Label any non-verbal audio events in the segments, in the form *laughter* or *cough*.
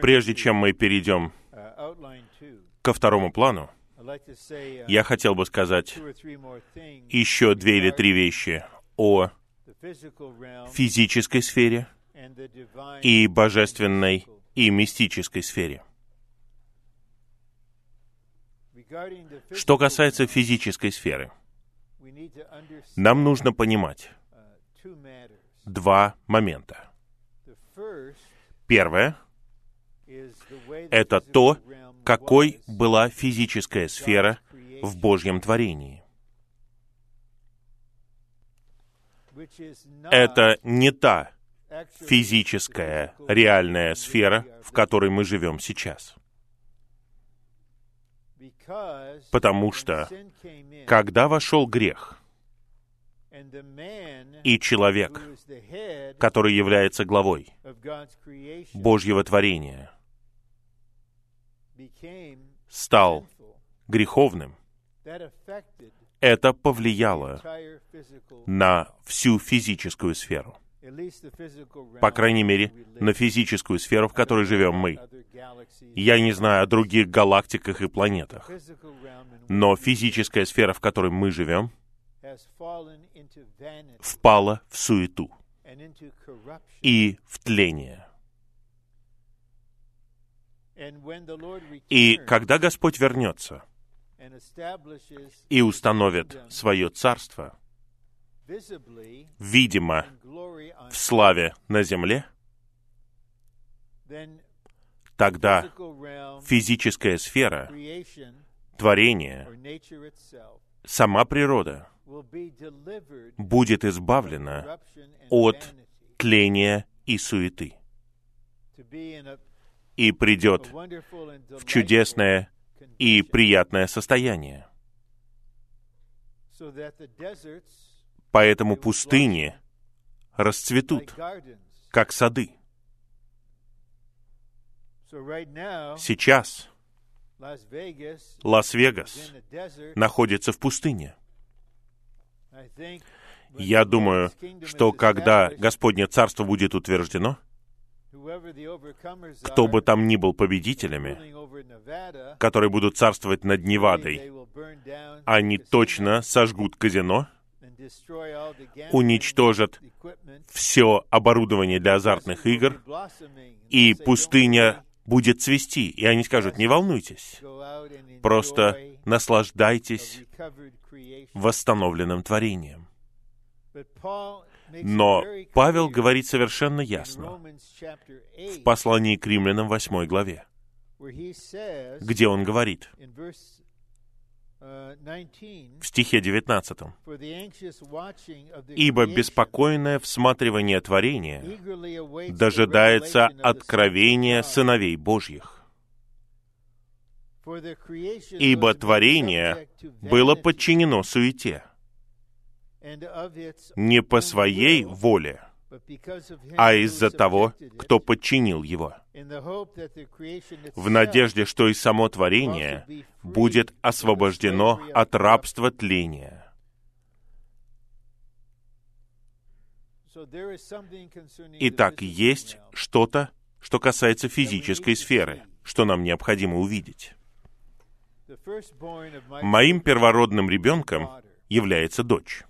Прежде чем мы перейдем ко второму плану, я хотел бы сказать еще две или три вещи о физической сфере и божественной и мистической сфере. Что касается физической сферы, нам нужно понимать два момента. Первое — это то, какой была физическая сфера в Божьем творении. Это не та физическая, реальная сфера, в которой мы живем сейчас. Потому что, когда вошел грех, и человек, который является главой Божьего творения, стал греховным, это повлияло на всю физическую сферу. По крайней мере, на физическую сферу, в которой живем мы. Я не знаю о других галактиках и планетах. Но физическая сфера, в которой мы живем, впала в суету и в тление. И когда Господь вернется и установит свое царство, видимо, в славе на земле, тогда физическая сфера, творение, сама природа будет избавлена от тления и суеты и придет в чудесное и приятное состояние. Поэтому пустыни расцветут, как сады. Сейчас Лас-Вегас находится в пустыне. Я думаю, что когда Господне Царство будет утверждено, кто бы там ни был победителями, которые будут царствовать над Невадой, они точно сожгут казино, уничтожат все оборудование для азартных игр, и пустыня будет цвести. И они скажут, не волнуйтесь, просто наслаждайтесь восстановленным творением. Но Павел говорит совершенно ясно в послании к римлянам 8 главе, где он говорит в стихе 19, «Ибо беспокойное всматривание творения дожидается откровения сыновей Божьих. Ибо творение было подчинено суете, не по своей воле, а из-за того, кто подчинил его, в надежде, что и само творение будет освобождено от рабства тления. Итак, есть что-то, что касается физической сферы, что нам необходимо увидеть. Моим первородным ребенком является дочь.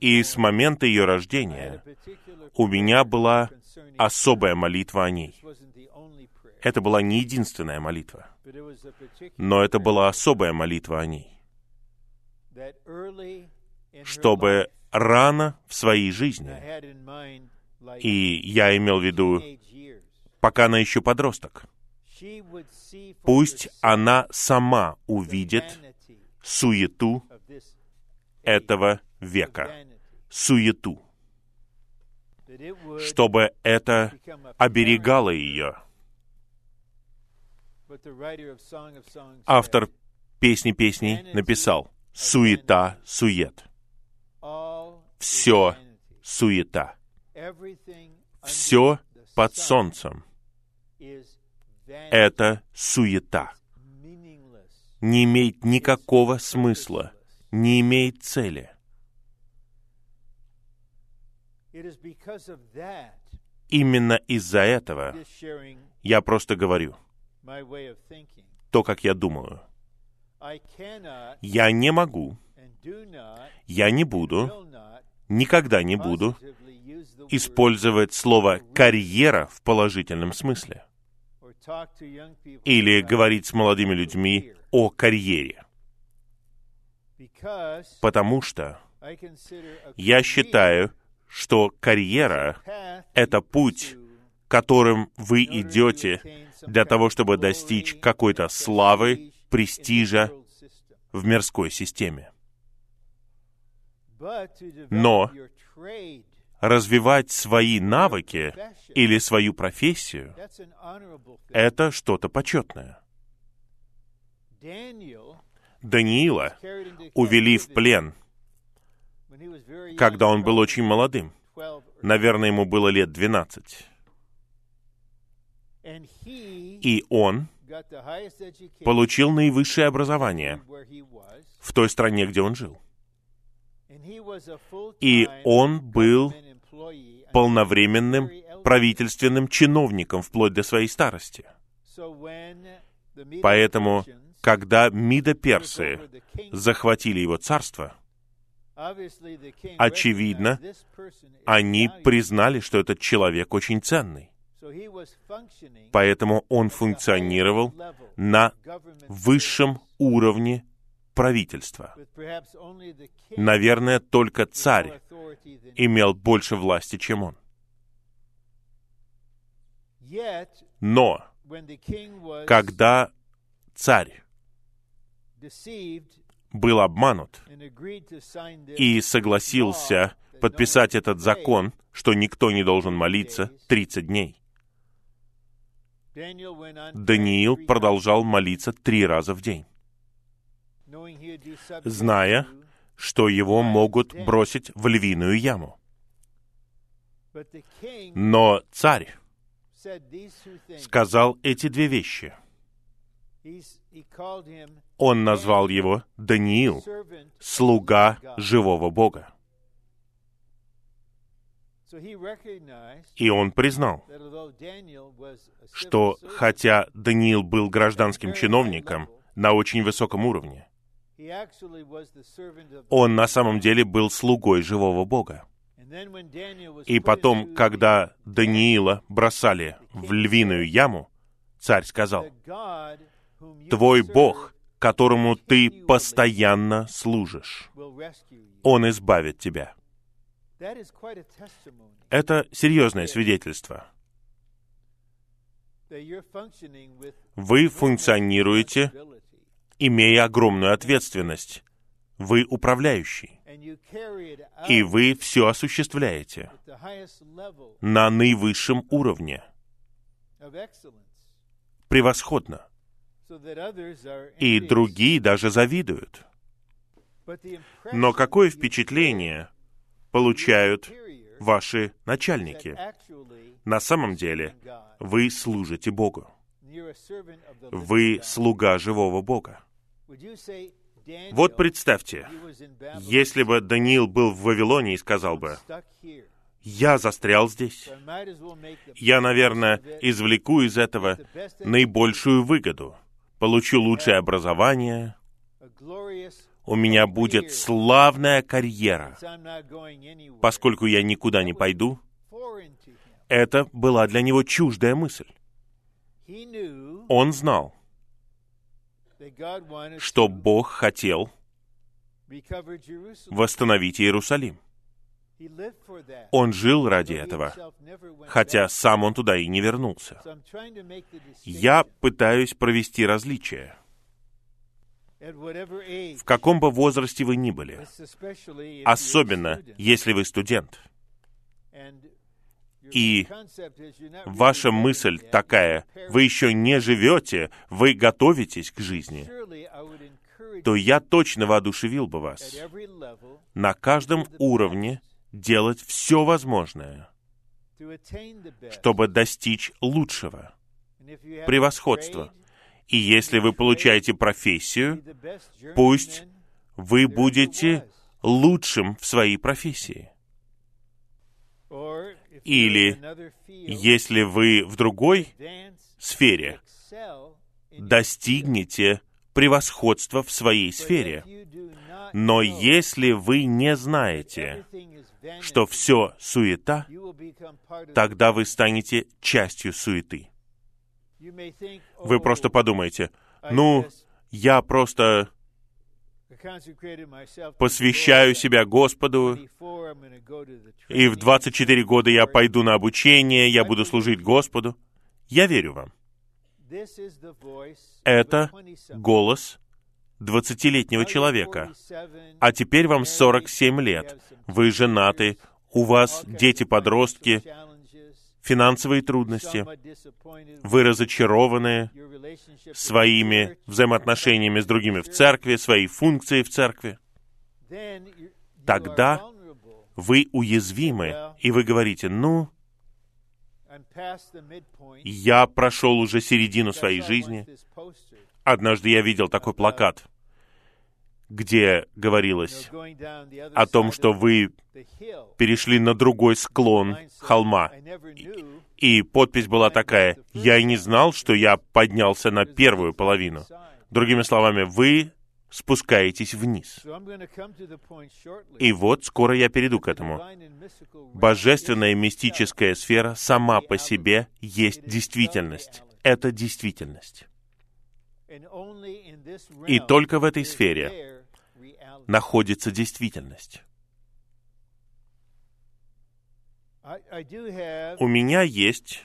И с момента ее рождения у меня была особая молитва о ней. Это была не единственная молитва, но это была особая молитва о ней, чтобы рано в своей жизни, и я имел в виду, пока она еще подросток, пусть она сама увидит суету этого века, суету, чтобы это оберегало ее. Автор песни песней написал «Суета, сует». Все суета. Все под солнцем. Это суета. Не имеет никакого смысла не имеет цели. Именно из-за этого я просто говорю то, как я думаю. Я не могу, я не буду, никогда не буду использовать слово «карьера» в положительном смысле. Или говорить с молодыми людьми о карьере. Потому что я считаю, что карьера — это путь, которым вы идете для того, чтобы достичь какой-то славы, престижа в мирской системе. Но развивать свои навыки или свою профессию — это что-то почетное. Даниила увели в плен, когда он был очень молодым. Наверное, ему было лет 12. И он получил наивысшее образование в той стране, где он жил. И он был полновременным правительственным чиновником вплоть до своей старости. Поэтому, когда Мидо-персы захватили его царство, очевидно, они признали, что этот человек очень ценный. Поэтому он функционировал на высшем уровне правительства. Наверное, только царь имел больше власти, чем он. Но, когда царь был обманут и согласился подписать этот закон, что никто не должен молиться 30 дней, Даниил продолжал молиться три раза в день, зная, что его могут бросить в львиную яму. Но царь сказал эти две вещи. Он назвал его Даниил, слуга живого Бога. И он признал, что хотя Даниил был гражданским чиновником на очень высоком уровне, он на самом деле был слугой живого Бога. И потом, когда Даниила бросали в львиную яму, царь сказал, «Твой Бог, которому ты постоянно служишь, Он избавит тебя». Это серьезное свидетельство. Вы функционируете, имея огромную ответственность. Вы управляющий. И вы все осуществляете на наивысшем уровне. Превосходно. И другие даже завидуют. Но какое впечатление получают ваши начальники. На самом деле, вы служите Богу. Вы слуга живого Бога. Вот представьте, если бы Даниил был в Вавилоне и сказал бы, «Я застрял здесь. Я, наверное, извлеку из этого наибольшую выгоду. Получу лучшее образование, у меня будет славная карьера, поскольку я никуда не пойду. Это была для него чуждая мысль. Он знал, что Бог хотел восстановить Иерусалим. Он жил ради этого, хотя сам он туда и не вернулся. Я пытаюсь провести различие в каком бы возрасте вы ни были, особенно если вы студент. И ваша мысль такая, вы еще не живете, вы готовитесь к жизни, то я точно воодушевил бы вас на каждом уровне делать все возможное, чтобы достичь лучшего, превосходства. И если вы получаете профессию, пусть вы будете лучшим в своей профессии. Или если вы в другой сфере достигнете превосходства в своей сфере. Но если вы не знаете, что все суета, тогда вы станете частью суеты. Вы просто подумаете, ну, я просто посвящаю себя Господу, и в 24 года я пойду на обучение, я буду служить Господу. Я верю вам. Это голос двадцатилетнего человека. А теперь вам 47 лет. Вы женаты, у вас дети-подростки, финансовые трудности, вы разочарованы своими взаимоотношениями с другими в церкви, своей функцией в церкви, тогда вы уязвимы, и вы говорите, ну, я прошел уже середину своей жизни. Однажды я видел такой плакат, где говорилось о том, что вы перешли на другой склон холма. И подпись была такая, «Я и не знал, что я поднялся на первую половину». Другими словами, вы спускаетесь вниз. И вот скоро я перейду к этому. Божественная мистическая сфера сама по себе есть действительность. Это действительность. И только в этой сфере находится действительность. У меня есть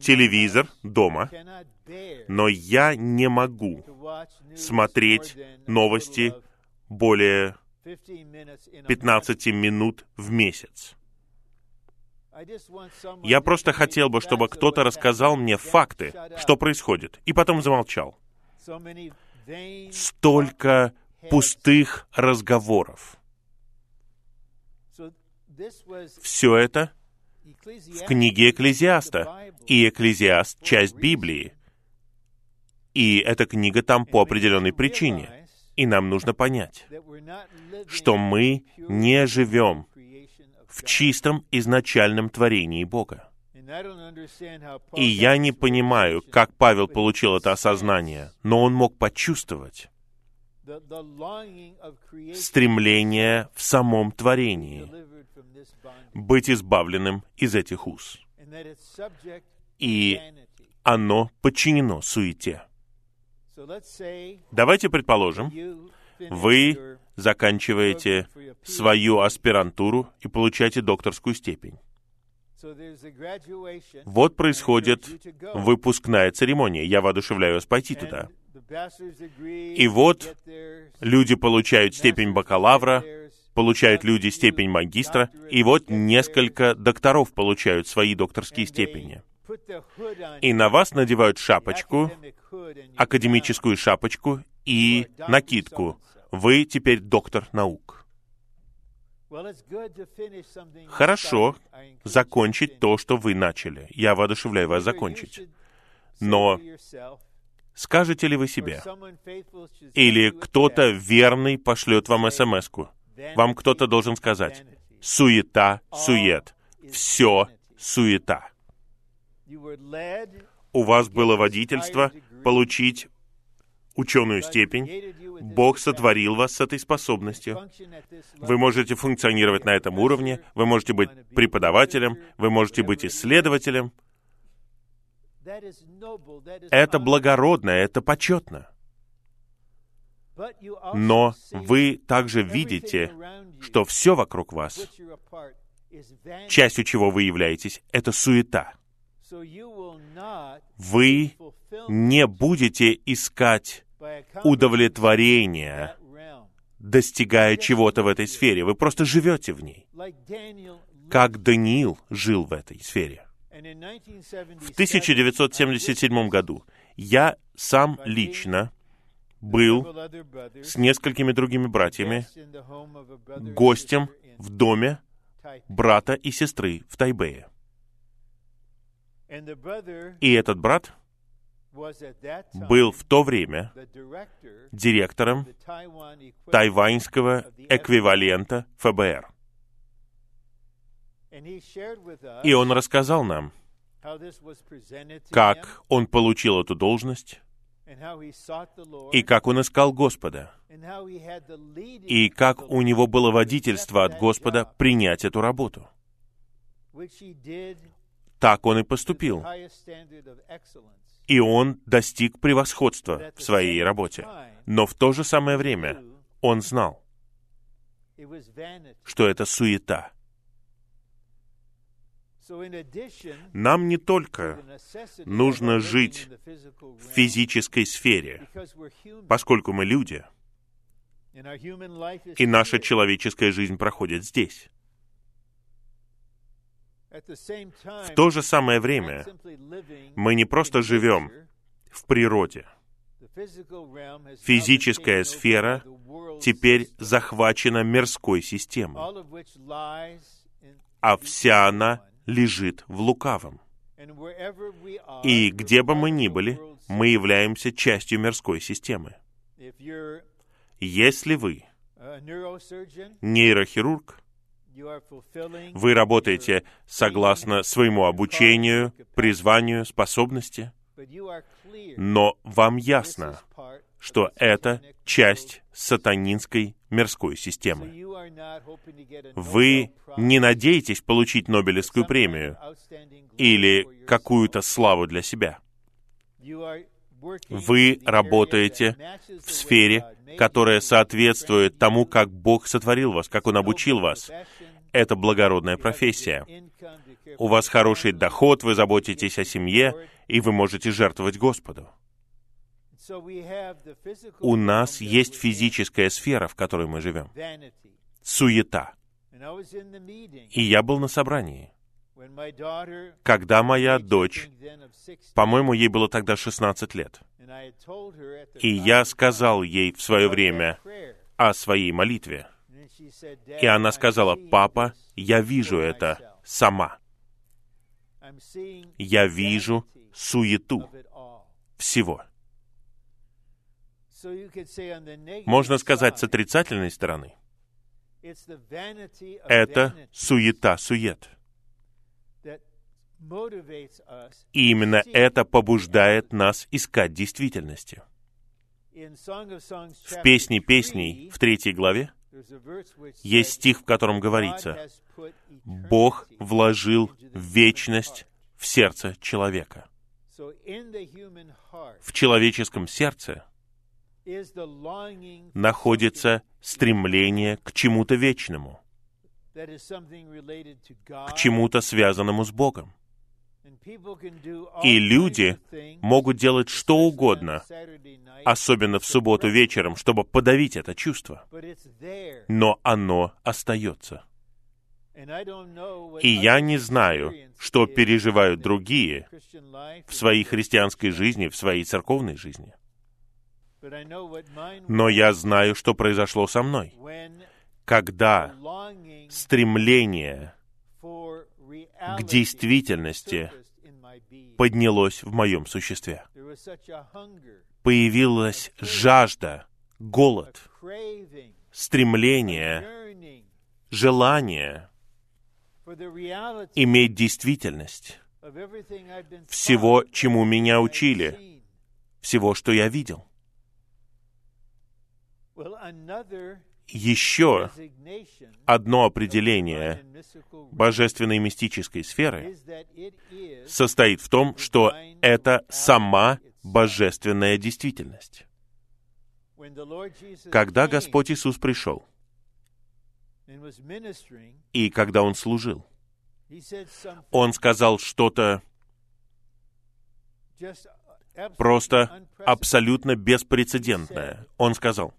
телевизор дома, но я не могу смотреть новости более 15 минут в месяц. Я просто хотел бы, чтобы кто-то рассказал мне факты, что происходит, и потом замолчал. Столько пустых разговоров. Все это в книге Экклезиаста, и Экклезиаст — часть Библии. И эта книга там по определенной причине. И нам нужно понять, что мы не живем в чистом изначальном творении Бога. И я не понимаю, как Павел получил это осознание, но он мог почувствовать стремление в самом творении быть избавленным из этих уз. И оно подчинено суете. Давайте предположим, вы заканчиваете свою аспирантуру и получаете докторскую степень. Вот происходит выпускная церемония. Я воодушевляю вас пойти туда. И вот люди получают степень бакалавра, получают люди степень магистра, и вот несколько докторов получают свои докторские степени. И на вас надевают шапочку, академическую шапочку и накидку. Вы теперь доктор наук. Хорошо закончить то, что вы начали. Я воодушевляю вас закончить. Но скажете ли вы себе? Или кто-то верный пошлет вам смс -ку. Вам кто-то должен сказать, суета, сует, все суета. У вас было водительство получить ученую степень, Бог сотворил вас с этой способностью. Вы можете функционировать на этом уровне, вы можете быть преподавателем, вы можете быть исследователем. Это благородно, это почетно. Но вы также видите, что все вокруг вас, частью чего вы являетесь, это суета. Вы не будете искать удовлетворения, достигая чего-то в этой сфере. Вы просто живете в ней. Как Даниил жил в этой сфере. В 1977 году я сам лично был с несколькими другими братьями гостем в доме брата и сестры в Тайбэе. И этот брат был в то время директором тайваньского эквивалента ФБР. И он рассказал нам, как он получил эту должность, и как он искал Господа, и как у него было водительство от Господа принять эту работу. Так он и поступил. И он достиг превосходства в своей работе. Но в то же самое время он знал, что это суета. Нам не только нужно жить в физической сфере, поскольку мы люди, и наша человеческая жизнь проходит здесь. В то же самое время мы не просто живем в природе. Физическая сфера теперь захвачена мирской системой, а вся она лежит в лукавом. И где бы мы ни были, мы являемся частью мирской системы. Если вы нейрохирург, вы работаете согласно своему обучению, призванию, способности, но вам ясно, что это часть сатанинской мирской системы. Вы не надеетесь получить Нобелевскую премию или какую-то славу для себя. Вы работаете в сфере, которая соответствует тому, как Бог сотворил вас, как Он обучил вас. Это благородная профессия. У вас хороший доход, вы заботитесь о семье, и вы можете жертвовать Господу. У нас есть физическая сфера, в которой мы живем. Суета. И я был на собрании, когда моя дочь, по-моему, ей было тогда 16 лет, и я сказал ей в свое время о своей молитве. И она сказала, «Папа, я вижу это сама. Я вижу суету всего». Можно сказать с отрицательной стороны. Это суета-сует. И именно это побуждает нас искать действительности. В «Песне песней» в третьей главе есть стих, в котором говорится, «Бог вложил вечность в сердце человека». В человеческом сердце находится стремление к чему-то вечному, к чему-то связанному с Богом. И люди могут делать что угодно, особенно в субботу вечером, чтобы подавить это чувство. Но оно остается. И я не знаю, что переживают другие в своей христианской жизни, в своей церковной жизни. Но я знаю, что произошло со мной. Когда стремление к действительности поднялось в моем существе. Появилась жажда, голод, стремление, желание иметь действительность всего, чему меня учили, всего, что я видел. Еще одно определение божественной мистической сферы состоит в том, что это сама божественная действительность. Когда Господь Иисус пришел, и когда Он служил, Он сказал что-то просто абсолютно беспрецедентное. Он сказал,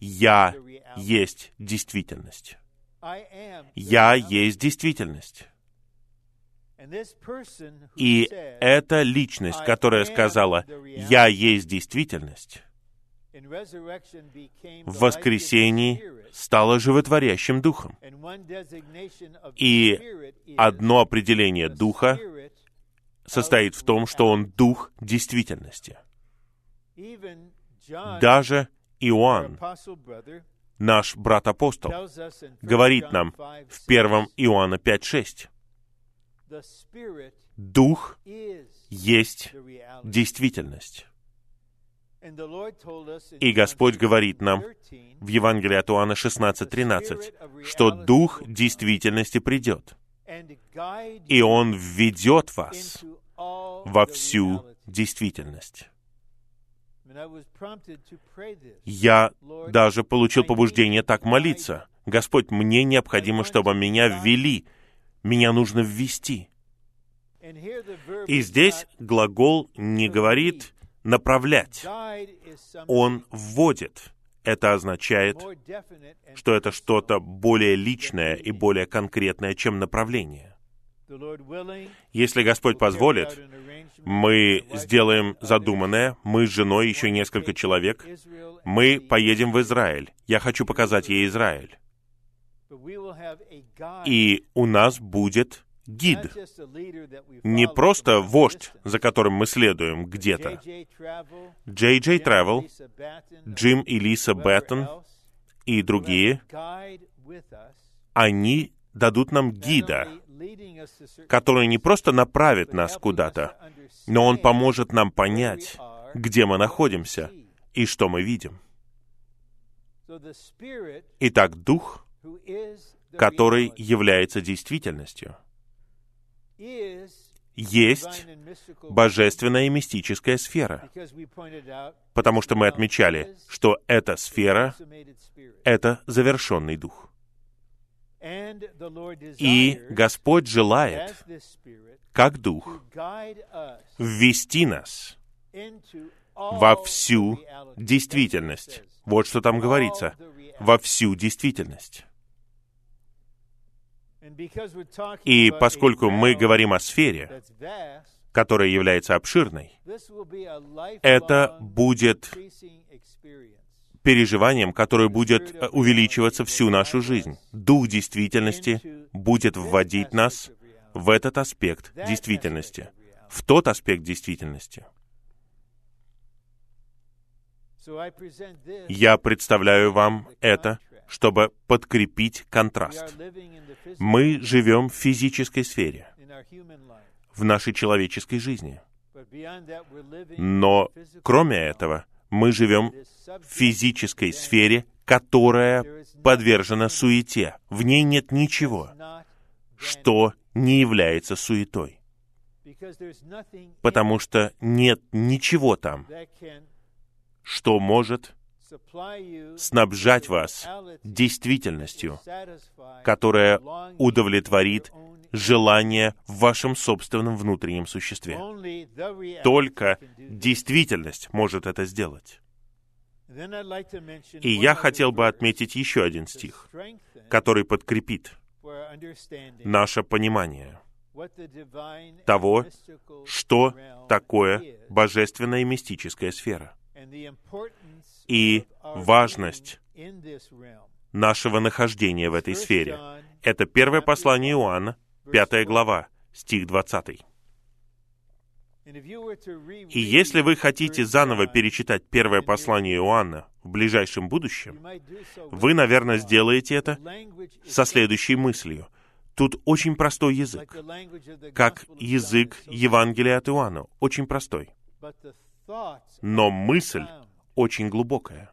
«Я есть действительность. Я есть действительность». И эта личность, которая сказала «Я есть действительность», в воскресении стала животворящим духом. И одно определение духа состоит в том, что он дух действительности. Даже Иоанн, наш брат-апостол говорит нам в 1 Иоанна 5.6. Дух есть действительность. И Господь говорит нам в Евангелии от Иоанна 16.13, что Дух действительности придет, и Он введет вас во всю действительность. Я даже получил побуждение так молиться. Господь, мне необходимо, чтобы меня ввели. Меня нужно ввести. И здесь глагол не говорит направлять. Он вводит. Это означает, что это что-то более личное и более конкретное, чем направление. Если Господь позволит, мы сделаем задуманное, мы с женой, еще несколько человек, мы поедем в Израиль. Я хочу показать ей Израиль. И у нас будет гид. Не просто вождь, за которым мы следуем где-то. Джей Джей Travel, Джим и Лиса Баттон и другие, они дадут нам гида, который не просто направит нас куда-то, но он поможет нам понять, где мы находимся и что мы видим. Итак, Дух, который является действительностью, есть божественная и мистическая сфера. Потому что мы отмечали, что эта сфера — это завершенный дух. И Господь желает, как Дух, ввести нас во всю действительность. Вот что там говорится. Во всю действительность. И поскольку мы говорим о сфере, которая является обширной, это будет переживанием, которое будет увеличиваться всю нашу жизнь. Дух действительности будет вводить нас в этот аспект действительности, в тот аспект действительности. Я представляю вам это, чтобы подкрепить контраст. Мы живем в физической сфере, в нашей человеческой жизни. Но кроме этого, мы живем в физической сфере, которая подвержена суете. В ней нет ничего, что не является суетой. Потому что нет ничего там, что может снабжать вас действительностью, которая удовлетворит желание в вашем собственном внутреннем существе. Только действительность может это сделать. И я хотел бы отметить еще один стих, который подкрепит наше понимание того, что такое божественная и мистическая сфера и важность нашего нахождения в этой сфере. Это первое послание Иоанна, пятая глава, стих 20. И если вы хотите заново перечитать первое послание Иоанна в ближайшем будущем, вы, наверное, сделаете это со следующей мыслью. Тут очень простой язык, как язык Евангелия от Иоанна, очень простой. Но мысль очень глубокая.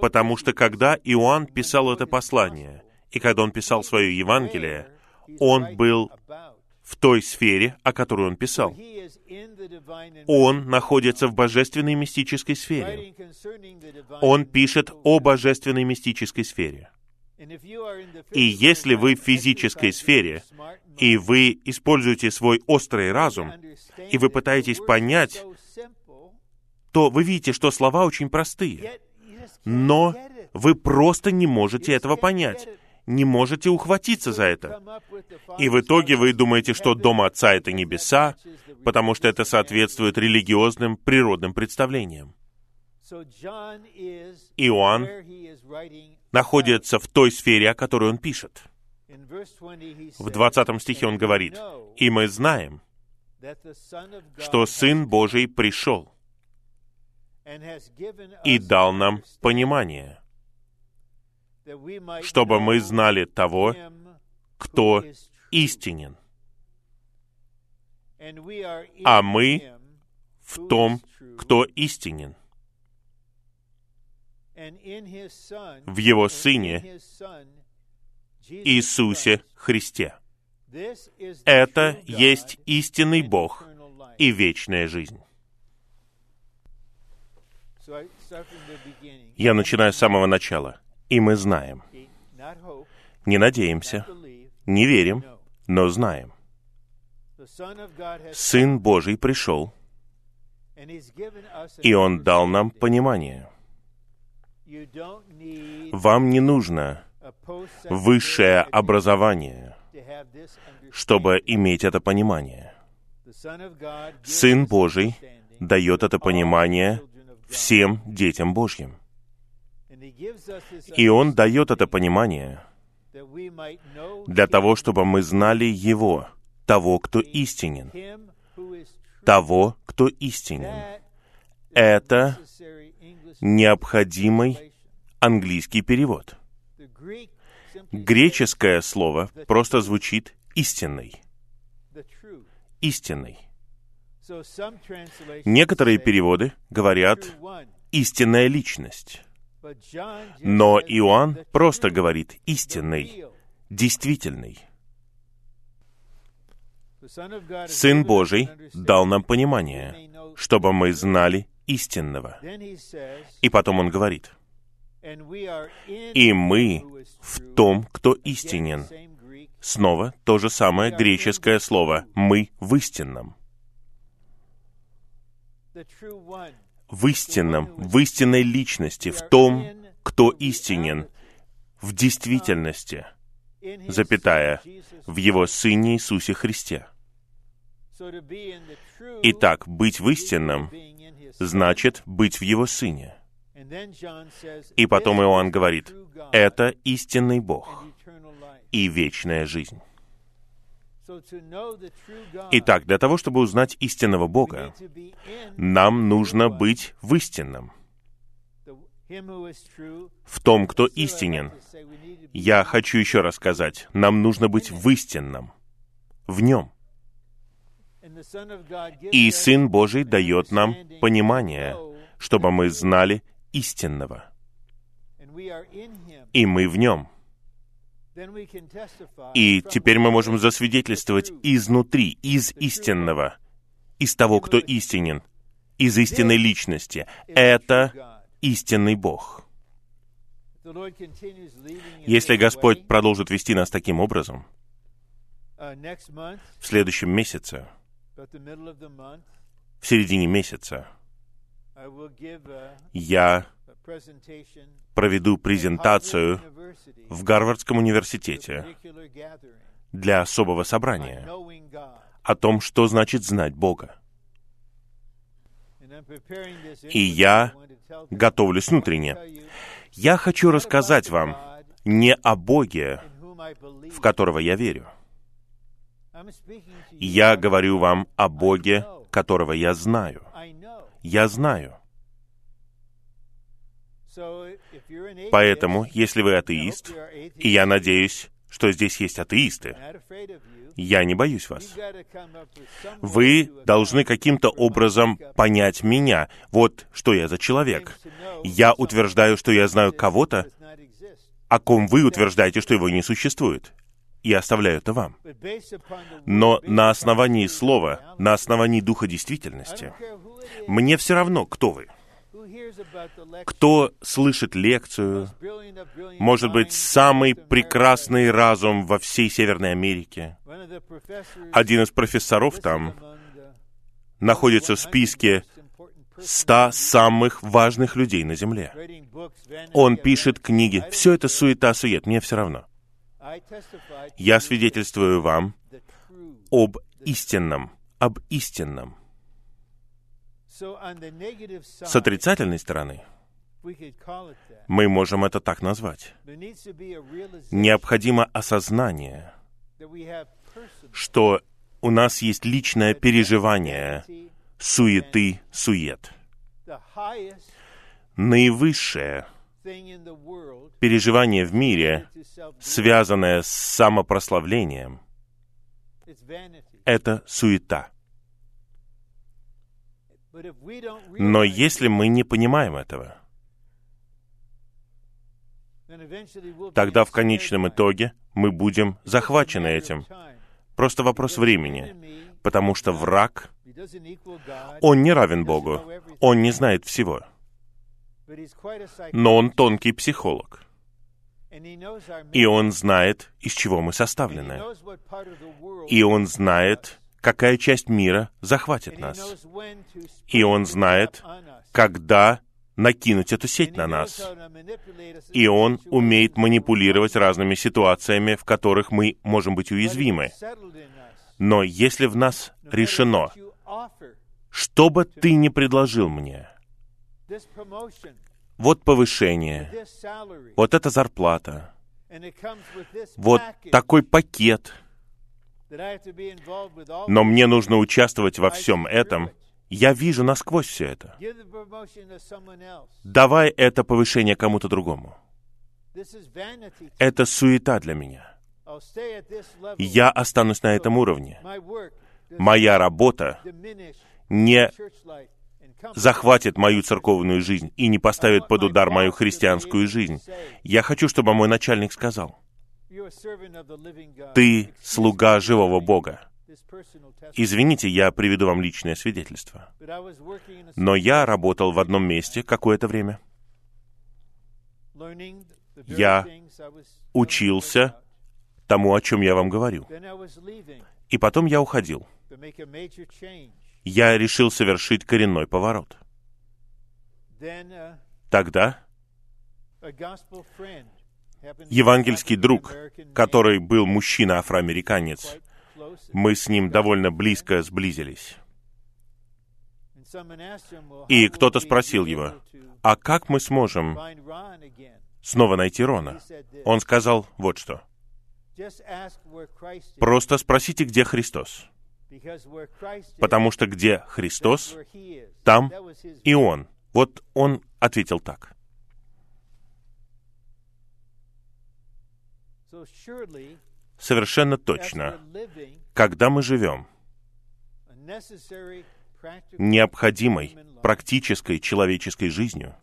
Потому что когда Иоанн писал это послание, и когда он писал свое Евангелие, он был в той сфере, о которой он писал. Он находится в божественной мистической сфере. Он пишет о божественной мистической сфере. И если вы в физической сфере, и вы используете свой острый разум, и вы пытаетесь понять, то вы видите, что слова очень простые. Но вы просто не можете этого понять не можете ухватиться за это. И в итоге вы думаете, что Дом Отца — это небеса, потому что это соответствует религиозным природным представлениям. Иоанн находится в той сфере, о которой он пишет. В 20 стихе он говорит, «И мы знаем, что Сын Божий пришел, и дал нам понимание, чтобы мы знали того, кто истинен. А мы в том, кто истинен. В Его Сыне, Иисусе Христе. Это есть истинный Бог и вечная жизнь. Я начинаю с самого начала. И мы знаем. Не надеемся, не верим, но знаем. Сын Божий пришел, и Он дал нам понимание. Вам не нужно высшее образование, чтобы иметь это понимание. Сын Божий дает это понимание всем детям Божьим. И Он дает это понимание для того, чтобы мы знали Его, того, кто истинен. Того, кто истинен. Это необходимый английский перевод. Греческое слово просто звучит «истинный». «Истинный». Некоторые переводы говорят «истинная личность». Но Иоанн просто говорит «истинный», «действительный». Сын Божий дал нам понимание, чтобы мы знали истинного. И потом он говорит, «И мы в том, кто истинен». Снова то же самое греческое слово «мы в истинном» в истинном, в истинной личности, в том, кто истинен, в действительности, запятая, в Его Сыне Иисусе Христе. Итак, быть в истинном значит быть в Его Сыне. И потом Иоанн говорит, это истинный Бог и вечная жизнь. Итак, для того, чтобы узнать истинного Бога, нам нужно быть в истинном, в том, кто истинен. Я хочу еще раз сказать, нам нужно быть в истинном, в нем. И Сын Божий дает нам понимание, чтобы мы знали истинного. И мы в нем. И теперь мы можем засвидетельствовать изнутри, из истинного, из того, кто истинен, из истинной личности. Это истинный Бог. Если Господь продолжит вести нас таким образом, в следующем месяце, в середине месяца, я проведу презентацию в Гарвардском университете для особого собрания о том, что значит знать Бога. И я готовлюсь внутренне. Я хочу рассказать вам не о Боге, в которого я верю. Я говорю вам о Боге, которого я знаю. Я знаю. Поэтому, если вы атеист, и я надеюсь, что здесь есть атеисты, я не боюсь вас. Вы должны каким-то образом понять меня. Вот что я за человек. Я утверждаю, что я знаю кого-то, о ком вы утверждаете, что его не существует. И оставляю это вам. Но на основании слова, на основании духа действительности, мне все равно, кто вы кто слышит лекцию, может быть, самый прекрасный разум во всей Северной Америке. Один из профессоров там находится в списке ста самых важных людей на Земле. Он пишет книги. Все это суета-сует, мне все равно. Я свидетельствую вам об истинном, об истинном. С отрицательной стороны, мы можем это так назвать. Необходимо осознание, что у нас есть личное переживание суеты, сует. наивысшее переживание в мире, связанное с самопрославлением, это суета. Но если мы не понимаем этого, тогда в конечном итоге мы будем захвачены этим. Просто вопрос времени, потому что враг, он не равен Богу, он не знает всего. Но он тонкий психолог. И он знает, из чего мы составлены. И он знает, какая часть мира захватит нас. И он знает, когда накинуть эту сеть на нас. И он умеет манипулировать разными ситуациями, в которых мы можем быть уязвимы. Но если в нас решено, что бы ты ни предложил мне, вот повышение, вот эта зарплата, вот такой пакет, но мне нужно участвовать во всем этом, я вижу насквозь все это. Давай это повышение кому-то другому. Это суета для меня. Я останусь на этом уровне. Моя работа не захватит мою церковную жизнь и не поставит под удар мою христианскую жизнь. Я хочу, чтобы мой начальник сказал, «Ты слуга живого Бога». Извините, я приведу вам личное свидетельство. Но я работал в одном месте какое-то время. Я учился тому, о чем я вам говорю. И потом я уходил. Я решил совершить коренной поворот. Тогда евангельский друг, который был мужчина-афроамериканец, мы с ним довольно близко сблизились. И кто-то спросил его, а как мы сможем снова найти Рона? Он сказал вот что. Просто спросите, где Христос. Потому что где Христос, там и Он. Вот он ответил так. Совершенно точно когда мы живем необходимой практической человеческой жизнью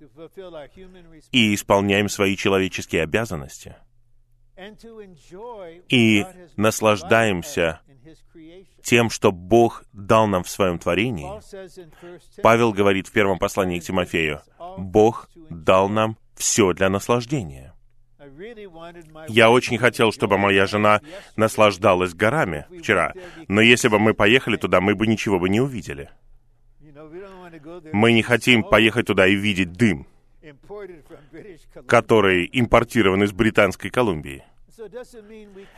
и исполняем свои человеческие обязанности и наслаждаемся тем, что Бог дал нам в своем творении. Павел говорит в первом послании к Тимофею, Бог дал нам все для наслаждения. Я очень хотел, чтобы моя жена наслаждалась горами вчера, но если бы мы поехали туда, мы бы ничего бы не увидели. Мы не хотим поехать туда и видеть дым, который импортирован из Британской Колумбии.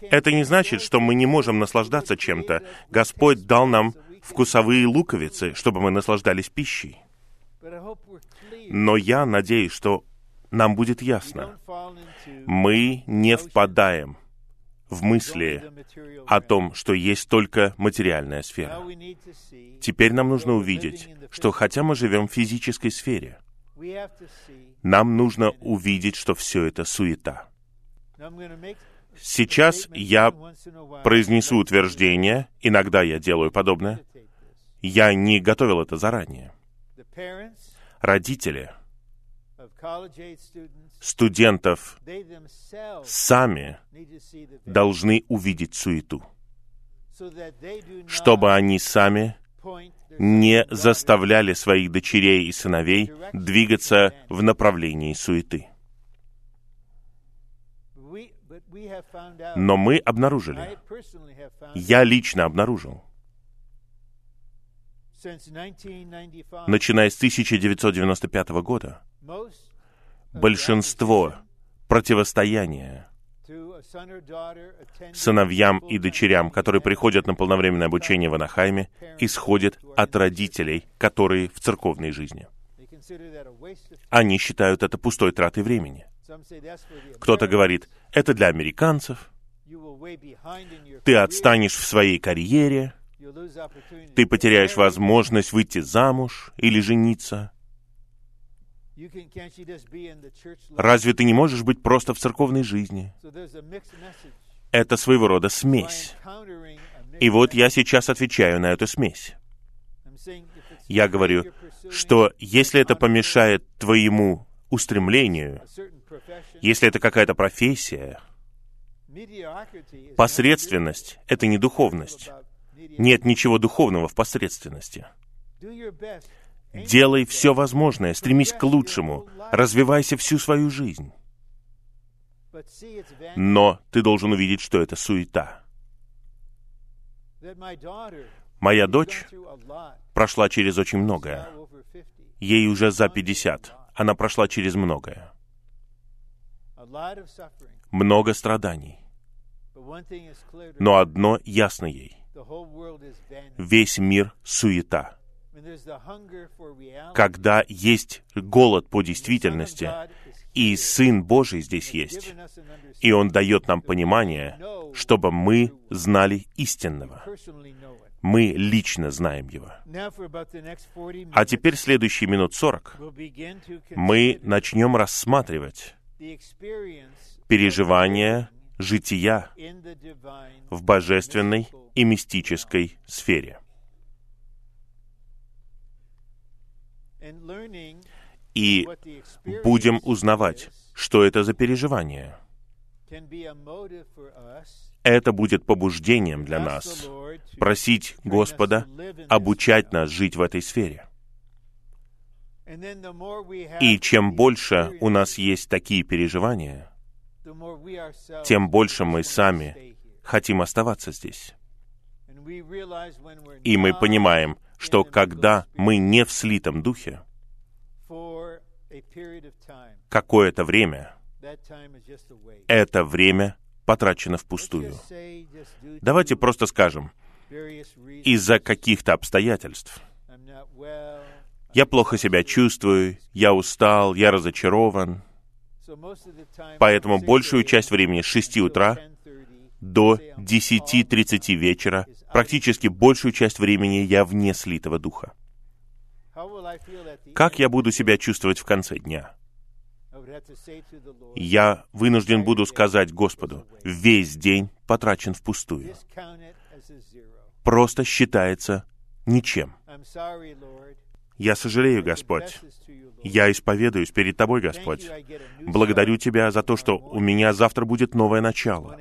Это не значит, что мы не можем наслаждаться чем-то. Господь дал нам вкусовые луковицы, чтобы мы наслаждались пищей. Но я надеюсь, что нам будет ясно. Мы не впадаем в мысли о том, что есть только материальная сфера. Теперь нам нужно увидеть, что хотя мы живем в физической сфере, нам нужно увидеть, что все это суета. Сейчас я произнесу утверждение, иногда я делаю подобное. Я не готовил это заранее. Родители студентов сами должны увидеть суету, чтобы они сами не заставляли своих дочерей и сыновей двигаться в направлении суеты. Но мы обнаружили, я лично обнаружил, начиная с 1995 года, большинство противостояния сыновьям и дочерям, которые приходят на полновременное обучение в Анахайме, исходит от родителей, которые в церковной жизни. Они считают это пустой тратой времени. Кто-то говорит, это для американцев, ты отстанешь в своей карьере, ты потеряешь возможность выйти замуж или жениться. Разве ты не можешь быть просто в церковной жизни? Это своего рода смесь. И вот я сейчас отвечаю на эту смесь. Я говорю, что если это помешает твоему устремлению, если это какая-то профессия, посредственность — это не духовность. Нет ничего духовного в посредственности. Делай все возможное, стремись к лучшему, развивайся всю свою жизнь. Но ты должен увидеть, что это суета. Моя дочь прошла через очень многое. Ей уже за 50. Она прошла через многое. Много страданий. Но одно ясно ей. Весь мир — суета. Когда есть голод по действительности, и Сын Божий здесь есть, и Он дает нам понимание, чтобы мы знали истинного. Мы лично знаем Его. А теперь следующие минут сорок мы начнем рассматривать переживания жития в божественной и мистической сфере. И будем узнавать, что это за переживание. Это будет побуждением для нас просить Господа обучать нас жить в этой сфере. И чем больше у нас есть такие переживания, тем больше мы сами хотим оставаться здесь. И мы понимаем, что когда мы не в слитом духе, какое-то время, это время потрачено впустую. Давайте просто скажем, из-за каких-то обстоятельств. Я плохо себя чувствую, я устал, я разочарован. Поэтому большую часть времени с 6 утра до 10.30 вечера, практически большую часть времени я вне слитого духа. Как я буду себя чувствовать в конце дня? Я вынужден буду сказать Господу, весь день потрачен впустую. Просто считается ничем. Я сожалею, Господь. Я исповедуюсь перед Тобой, Господь. Благодарю Тебя за то, что у меня завтра будет новое начало.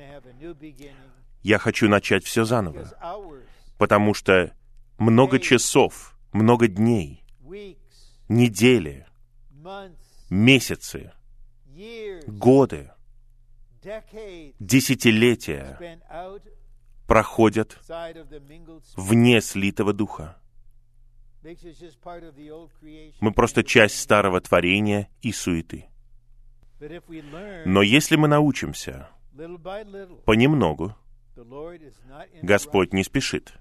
Я хочу начать все заново, потому что много часов, много дней, недели, месяцы, годы, десятилетия проходят вне слитого духа. Мы просто часть старого творения и суеты. Но если мы научимся понемногу, Господь не спешит.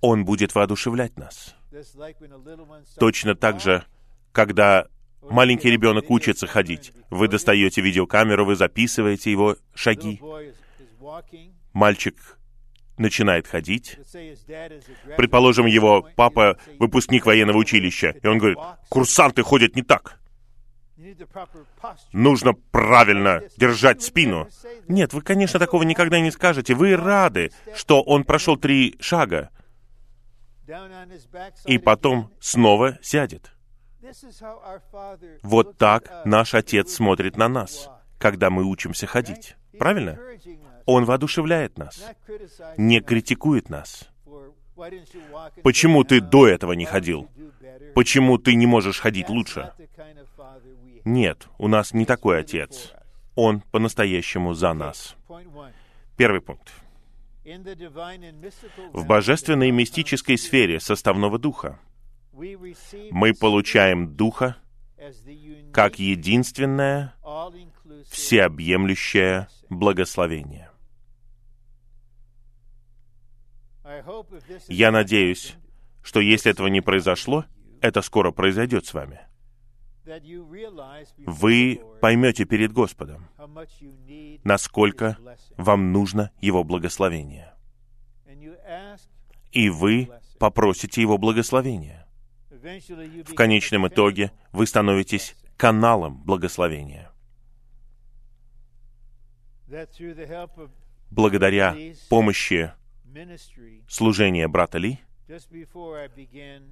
Он будет воодушевлять нас. Точно так же, когда маленький ребенок учится ходить, вы достаете видеокамеру, вы записываете его шаги. Мальчик начинает ходить. Предположим, его папа выпускник военного училища, и он говорит, курсанты ходят не так. Нужно правильно держать спину. Нет, вы, конечно, такого никогда не скажете. Вы рады, что он прошел три шага и потом снова сядет. Вот так наш Отец смотрит на нас, когда мы учимся ходить. Правильно? Он воодушевляет нас, не критикует нас. Почему ты до этого не ходил? Почему ты не можешь ходить лучше? Нет, у нас не такой отец. Он по-настоящему за нас. Первый пункт. В божественной и мистической сфере составного духа мы получаем духа как единственное, всеобъемлющее благословение. Я надеюсь, что если этого не произошло, это скоро произойдет с вами. Вы поймете перед Господом, насколько вам нужно Его благословение. И вы попросите Его благословения. В конечном итоге вы становитесь каналом благословения. Благодаря помощи служения брата Ли,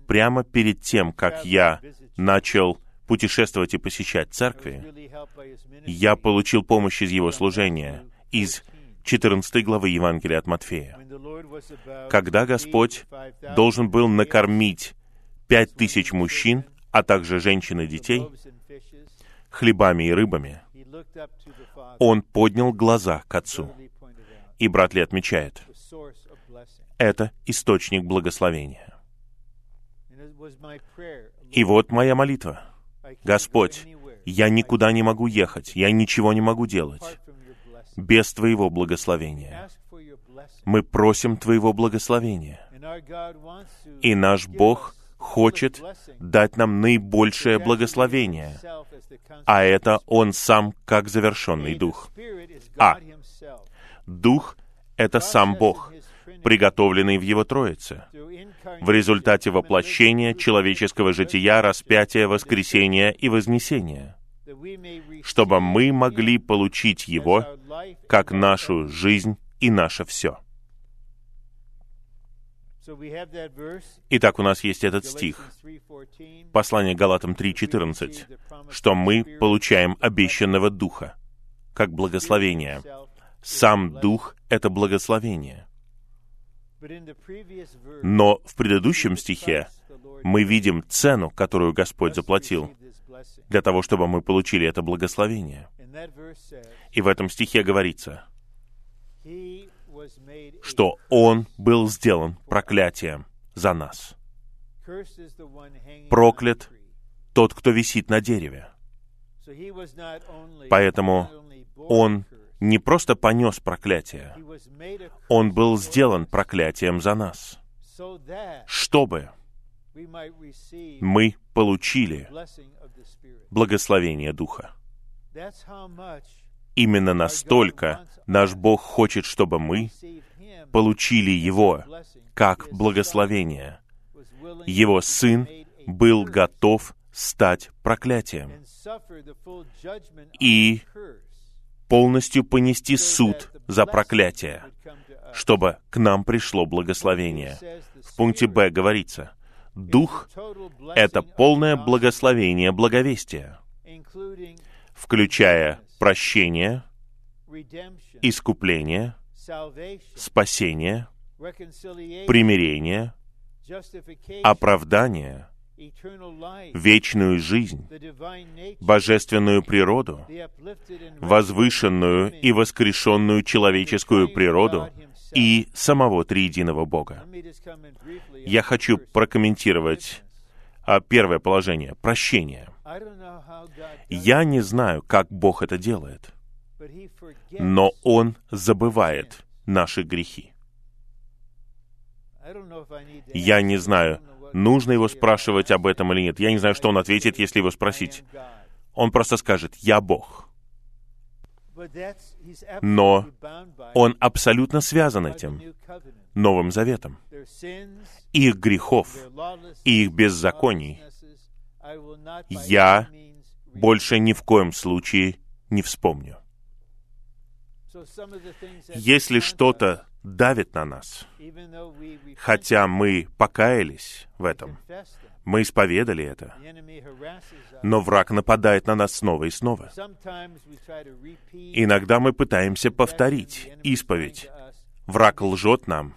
прямо перед тем, как я начал путешествовать и посещать церкви, я получил помощь из его служения, из 14 главы Евангелия от Матфея. Когда Господь должен был накормить пять тысяч мужчин, а также женщин и детей, хлебами и рыбами, он поднял глаза к Отцу. И брат Ли отмечает, это источник благословения. И вот моя молитва. Господь, я никуда не могу ехать, я ничего не могу делать без Твоего благословения. Мы просим Твоего благословения. И наш Бог хочет дать нам наибольшее благословение, а это Он сам как завершенный Дух. А. Дух — это сам Бог, приготовленный в Его Троице, в результате воплощения человеческого жития, распятия, воскресения и вознесения, чтобы мы могли получить Его как нашу жизнь и наше все. Итак, у нас есть этот стих, послание Галатам 3.14, что мы получаем обещанного Духа, как благословение. Сам Дух — это благословение. Но в предыдущем стихе мы видим цену, которую Господь заплатил для того, чтобы мы получили это благословение. И в этом стихе говорится, что Он был сделан проклятием за нас. Проклят тот, кто висит на дереве. Поэтому Он не просто понес проклятие, Он был сделан проклятием за нас, чтобы мы получили благословение Духа. Именно настолько наш Бог хочет, чтобы мы получили Его как благословение. Его Сын был готов стать проклятием и полностью понести суд за проклятие, чтобы к нам пришло благословение. В пункте Б говорится, Дух — это полное благословение благовестия, включая прощение, искупление, спасение, примирение, оправдание, вечную жизнь, божественную природу, возвышенную и воскрешенную человеческую природу и самого триединого Бога. Я хочу прокомментировать а, первое положение — прощение. Я не знаю, как Бог это делает, но Он забывает наши грехи. Я не знаю, нужно его спрашивать об этом или нет. Я не знаю, что он ответит, если его спросить. Он просто скажет, «Я Бог». Но он абсолютно связан этим Новым Заветом. Их грехов, их беззаконий я больше ни в коем случае не вспомню. Если что-то давит на нас, хотя мы покаялись в этом, мы исповедали это, но враг нападает на нас снова и снова. Иногда мы пытаемся повторить исповедь. Враг лжет нам.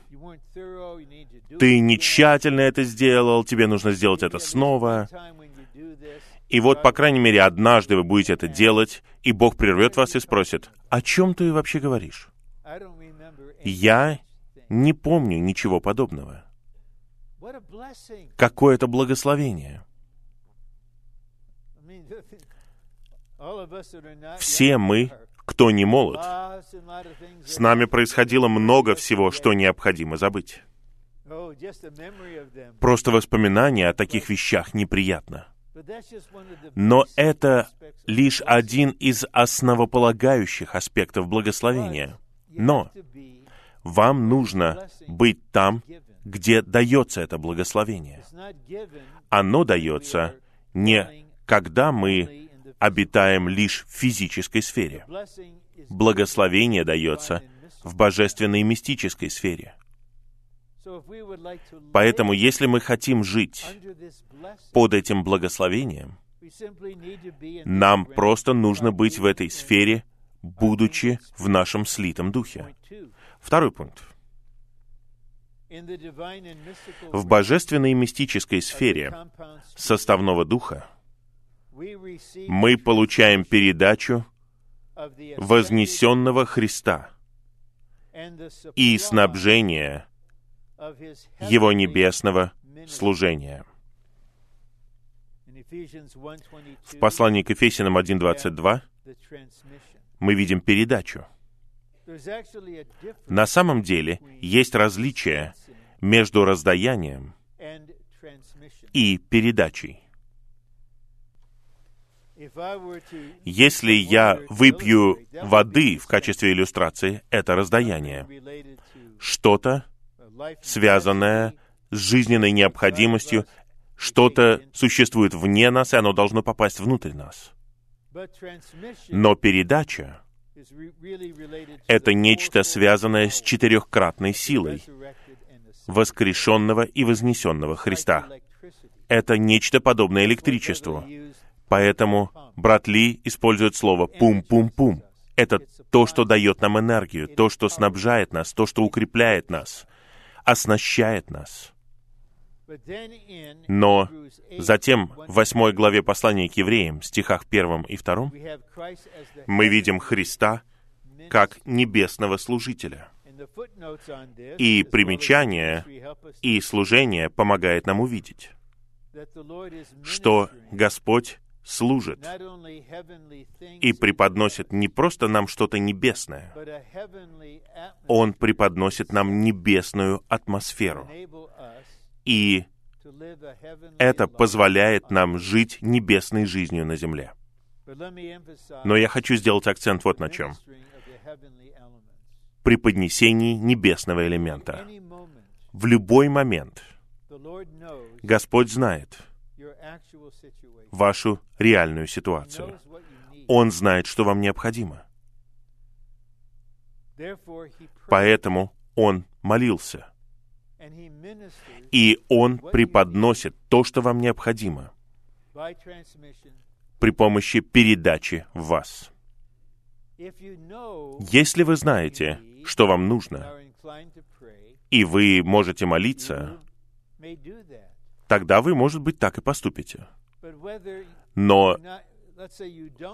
Ты не тщательно это сделал, тебе нужно сделать это снова. И вот, по крайней мере, однажды вы будете это делать, и Бог прервет вас и спросит, «О чем ты вообще говоришь?» Я не помню ничего подобного. Какое это благословение! *laughs* Все мы, кто не молод, с нами происходило много всего, что необходимо забыть. Просто воспоминание о таких вещах неприятно. Но это лишь один из основополагающих аспектов благословения. Но вам нужно быть там, где дается это благословение. Оно дается не когда мы обитаем лишь в физической сфере. Благословение дается в божественной и мистической сфере. Поэтому, если мы хотим жить под этим благословением, нам просто нужно быть в этой сфере, будучи в нашем слитом духе. Второй пункт. В божественной и мистической сфере составного духа мы получаем передачу вознесенного Христа и снабжение Его небесного служения. В послании к Ефесянам 1.22 мы видим передачу. На самом деле есть различие между раздаянием и передачей. Если я выпью воды в качестве иллюстрации, это раздаяние. Что-то, связанное с жизненной необходимостью, что-то существует вне нас, и оно должно попасть внутрь нас. Но передача — это нечто, связанное с четырехкратной силой воскрешенного и вознесенного Христа. Это нечто подобное электричеству. Поэтому брат Ли использует слово «пум-пум-пум». Это то, что дает нам энергию, то, что снабжает нас, то, что укрепляет нас, оснащает нас. Но затем в восьмой главе послания к евреям, стихах первом и втором, мы видим Христа как небесного служителя. И примечание и служение помогает нам увидеть, что Господь служит и преподносит не просто нам что-то небесное, Он преподносит нам небесную атмосферу. И это позволяет нам жить небесной жизнью на земле. Но я хочу сделать акцент вот на чем. При поднесении небесного элемента. В любой момент Господь знает, вашу реальную ситуацию. Он знает, что вам необходимо. Поэтому он молился. И он преподносит то, что вам необходимо при помощи передачи в вас. Если вы знаете, что вам нужно, и вы можете молиться, тогда вы, может быть, так и поступите. Но,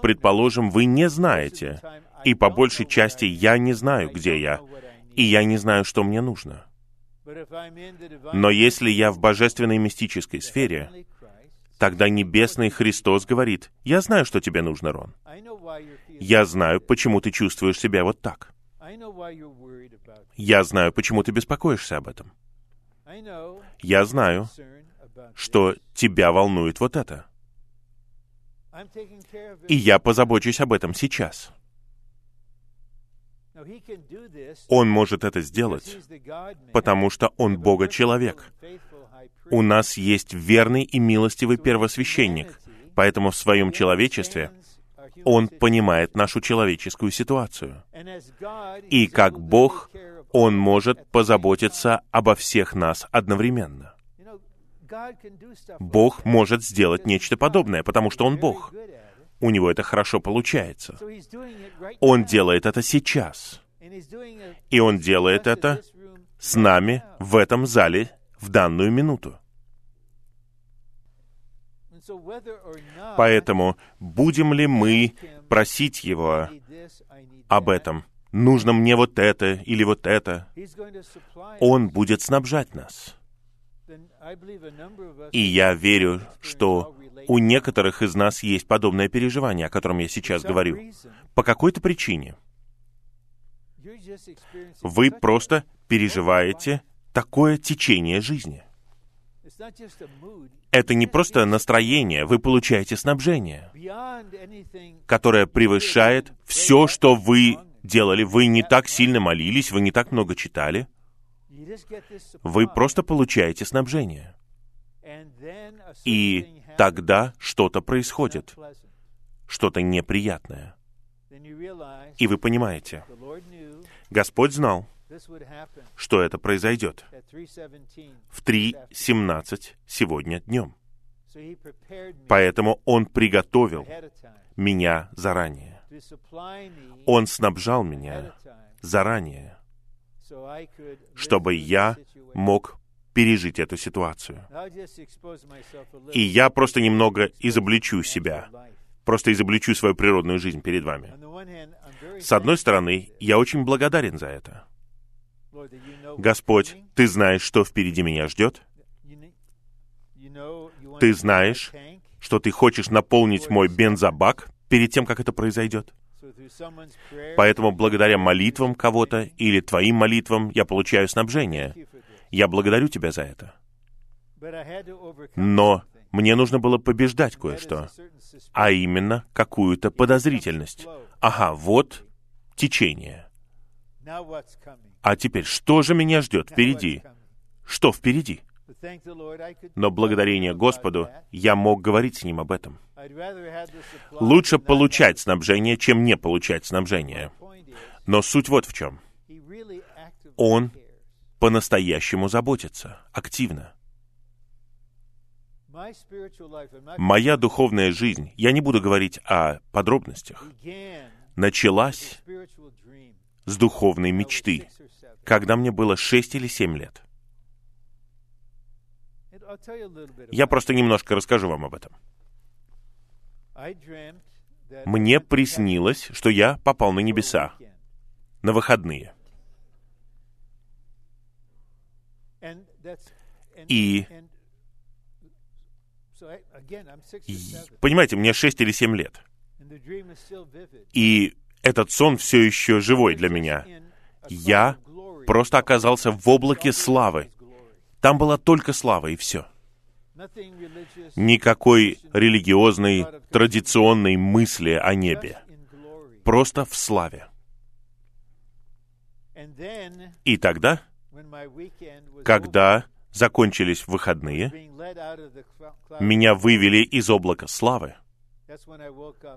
предположим, вы не знаете, и по большей части я не знаю, где я, и я не знаю, что мне нужно. Но если я в божественной мистической сфере, тогда Небесный Христос говорит, «Я знаю, что тебе нужно, Рон. Я знаю, почему ты чувствуешь себя вот так. Я знаю, почему ты беспокоишься об этом. Я знаю, что тебя волнует вот это. И я позабочусь об этом сейчас. Он может это сделать, потому что Он Бога-человек. У нас есть верный и милостивый первосвященник, поэтому в своем человечестве Он понимает нашу человеческую ситуацию. И как Бог, Он может позаботиться обо всех нас одновременно. Бог может сделать нечто подобное, потому что Он Бог. У Него это хорошо получается. Он делает это сейчас. И Он делает это с нами в этом зале в данную минуту. Поэтому будем ли мы просить Его об этом? Нужно мне вот это или вот это? Он будет снабжать нас. И я верю, что у некоторых из нас есть подобное переживание, о котором я сейчас говорю. По какой-то причине. Вы просто переживаете такое течение жизни. Это не просто настроение, вы получаете снабжение, которое превышает все, что вы делали. Вы не так сильно молились, вы не так много читали — Вы просто получаете снабжение. И тогда что-то происходит, что-то неприятное. И вы понимаете, Господь знал, что это произойдет в 3.17 сегодня днем. Поэтому Он приготовил меня заранее. Он снабжал меня заранее, чтобы я мог пережить эту ситуацию. И я просто немного изобличу себя, просто изобличу свою природную жизнь перед вами. С одной стороны, я очень благодарен за это. Господь, Ты знаешь, что впереди меня ждет? Ты знаешь, что Ты хочешь наполнить мой бензобак перед тем, как это произойдет? Поэтому благодаря молитвам кого-то или Твоим молитвам я получаю снабжение. Я благодарю Тебя за это. Но мне нужно было побеждать кое-что, а именно какую-то подозрительность. Ага, вот течение. А теперь, что же меня ждет впереди? Что впереди? Но благодарение Господу я мог говорить с Ним об этом. Лучше получать снабжение, чем не получать снабжение. Но суть вот в чем. Он по-настоящему заботится, активно. Моя духовная жизнь, я не буду говорить о подробностях, началась с духовной мечты, когда мне было шесть или семь лет. Я просто немножко расскажу вам об этом. Мне приснилось, что я попал на небеса на выходные. И, понимаете, мне 6 или 7 лет. И этот сон все еще живой для меня. Я просто оказался в облаке славы. Там была только слава, и все. Никакой религиозной, традиционной мысли о небе. Просто в славе. И тогда, когда закончились выходные, меня вывели из облака славы.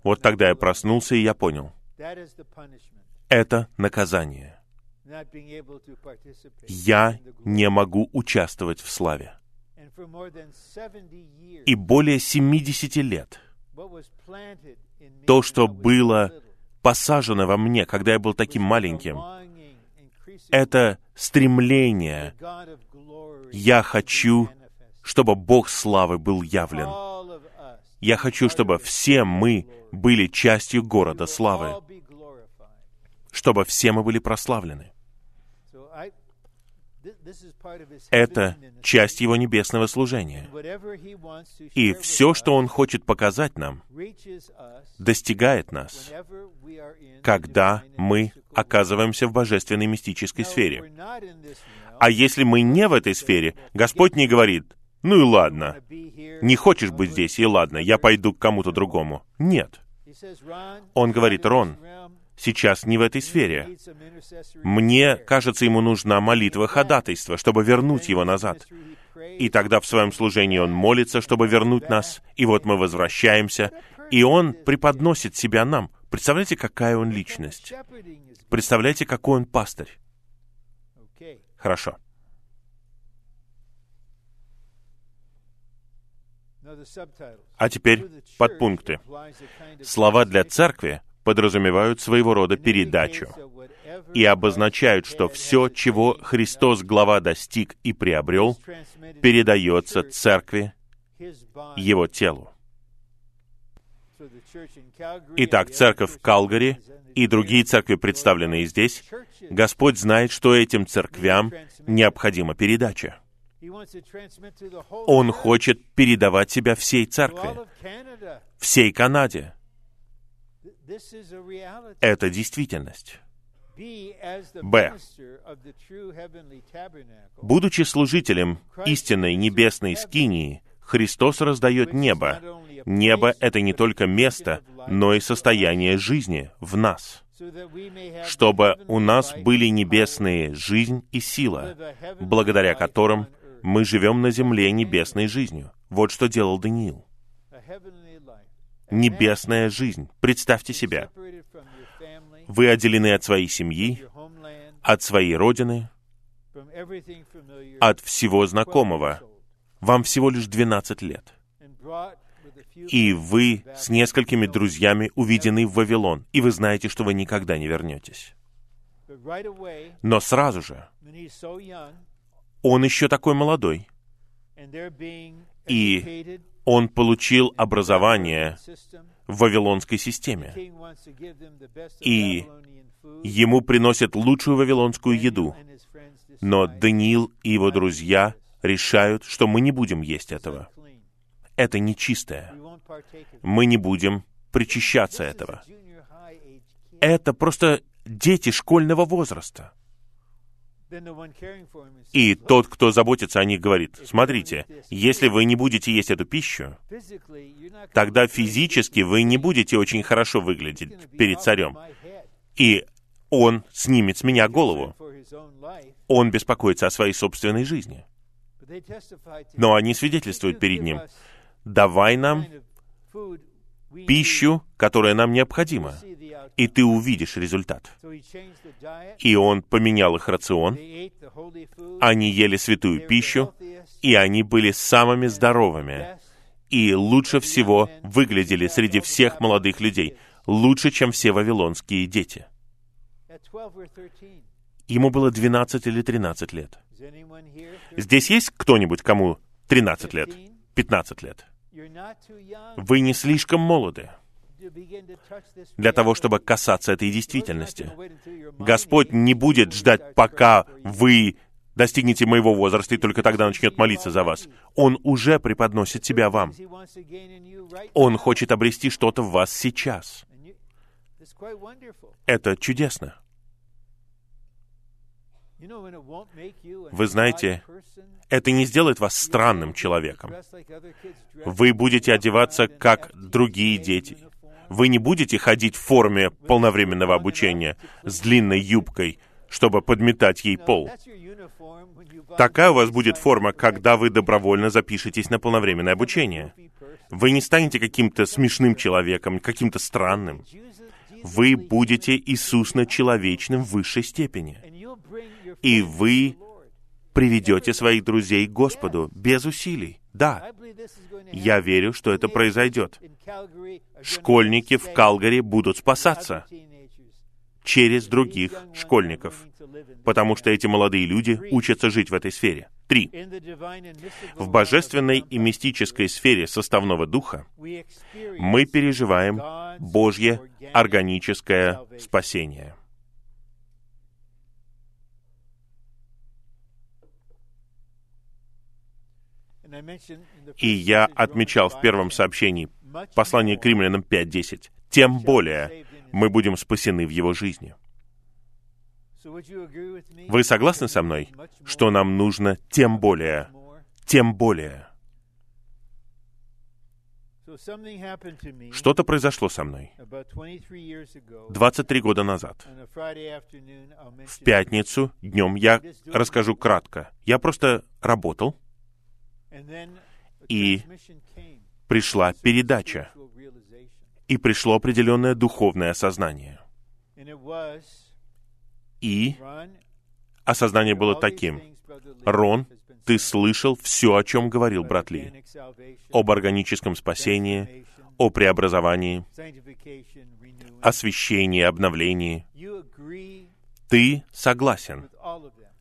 Вот тогда я проснулся, и я понял. Это наказание. Я не могу участвовать в славе. И более 70 лет то, что было посажено во мне, когда я был таким маленьким, это стремление. Я хочу, чтобы Бог славы был явлен. Я хочу, чтобы все мы были частью города славы, чтобы все мы были прославлены. Это часть Его небесного служения. И все, что Он хочет показать нам, достигает нас, когда мы оказываемся в божественной мистической сфере. А если мы не в этой сфере, Господь не говорит, ну и ладно, не хочешь быть здесь, и ладно, я пойду к кому-то другому. Нет. Он говорит, Рон, сейчас не в этой сфере. Мне кажется, ему нужна молитва ходатайства, чтобы вернуть его назад. И тогда в своем служении он молится, чтобы вернуть нас, и вот мы возвращаемся, и он преподносит себя нам. Представляете, какая он личность? Представляете, какой он пастырь? Хорошо. А теперь подпункты. Слова для церкви подразумевают своего рода передачу и обозначают, что все, чего Христос, глава, достиг и приобрел, передается церкви, его телу. Итак, церковь в Калгари и другие церкви, представленные здесь, Господь знает, что этим церквям необходима передача. Он хочет передавать себя всей церкви, всей Канаде, это действительность. Б. Будучи служителем истинной небесной скинии, Христос раздает небо. Небо — это не только место, но и состояние жизни в нас. чтобы у нас были небесные жизнь и сила, благодаря которым мы живем на земле небесной жизнью. Вот что делал Даниил. Небесная жизнь. Представьте себя. Вы отделены от своей семьи, от своей родины, от всего знакомого. Вам всего лишь 12 лет. И вы с несколькими друзьями уведены в Вавилон, и вы знаете, что вы никогда не вернетесь. Но сразу же, он еще такой молодой, и он получил образование в вавилонской системе. И ему приносят лучшую вавилонскую еду. Но Даниил и его друзья решают, что мы не будем есть этого. Это нечистое. Мы не будем причащаться этого. Это просто дети школьного возраста. И тот, кто заботится о них, говорит, смотрите, если вы не будете есть эту пищу, тогда физически вы не будете очень хорошо выглядеть перед царем. И он снимет с меня голову. Он беспокоится о своей собственной жизни. Но они свидетельствуют перед ним, давай нам пищу, которая нам необходима, и ты увидишь результат. И он поменял их рацион, они ели святую пищу, и они были самыми здоровыми, и лучше всего выглядели среди всех молодых людей, лучше, чем все вавилонские дети. Ему было 12 или 13 лет. Здесь есть кто-нибудь, кому 13 лет, 15 лет? Вы не слишком молоды для того, чтобы касаться этой действительности. Господь не будет ждать, пока вы достигнете моего возраста, и только тогда начнет молиться за вас. Он уже преподносит себя вам. Он хочет обрести что-то в вас сейчас. Это чудесно. Вы знаете, это не сделает вас странным человеком. Вы будете одеваться, как другие дети. Вы не будете ходить в форме полновременного обучения с длинной юбкой, чтобы подметать ей пол. Такая у вас будет форма, когда вы добровольно запишетесь на полновременное обучение. Вы не станете каким-то смешным человеком, каким-то странным. Вы будете Иисусно-человечным в высшей степени. И вы приведете своих друзей к Господу без усилий. Да, я верю, что это произойдет. Школьники в Калгари будут спасаться через других школьников, потому что эти молодые люди учатся жить в этой сфере. Три. В божественной и мистической сфере составного духа мы переживаем Божье органическое спасение. И я отмечал в первом сообщении послание к римлянам 5.10. Тем более мы будем спасены в его жизни. Вы согласны со мной, что нам нужно тем более, тем более? Что-то произошло со мной 23 года назад. В пятницу днем я расскажу кратко. Я просто работал, и пришла передача, и пришло определенное духовное осознание. И осознание было таким. Рон, ты слышал все, о чем говорил брат Ли. Об органическом спасении, о преобразовании, освящении, обновлении. Ты согласен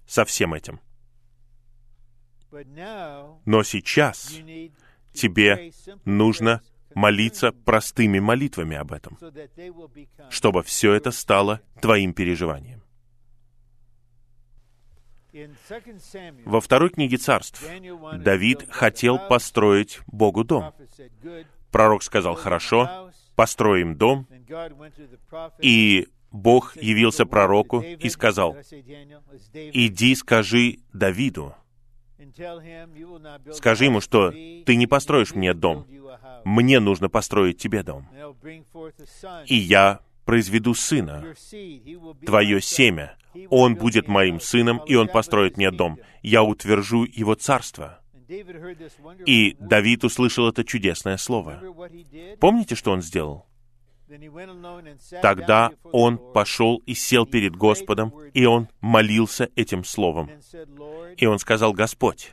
со всем этим. Но сейчас тебе нужно молиться простыми молитвами об этом, чтобы все это стало твоим переживанием. Во второй книге царств Давид хотел построить Богу дом. Пророк сказал, хорошо, построим дом, и Бог явился пророку и сказал, иди скажи Давиду, Скажи ему, что ты не построишь мне дом. Мне нужно построить тебе дом. И я произведу сына, твое семя. Он будет моим сыном, и он построит мне дом. Я утвержу его царство. И Давид услышал это чудесное слово. Помните, что он сделал? Тогда он пошел и сел перед Господом, и он молился этим словом. И он сказал, Господь,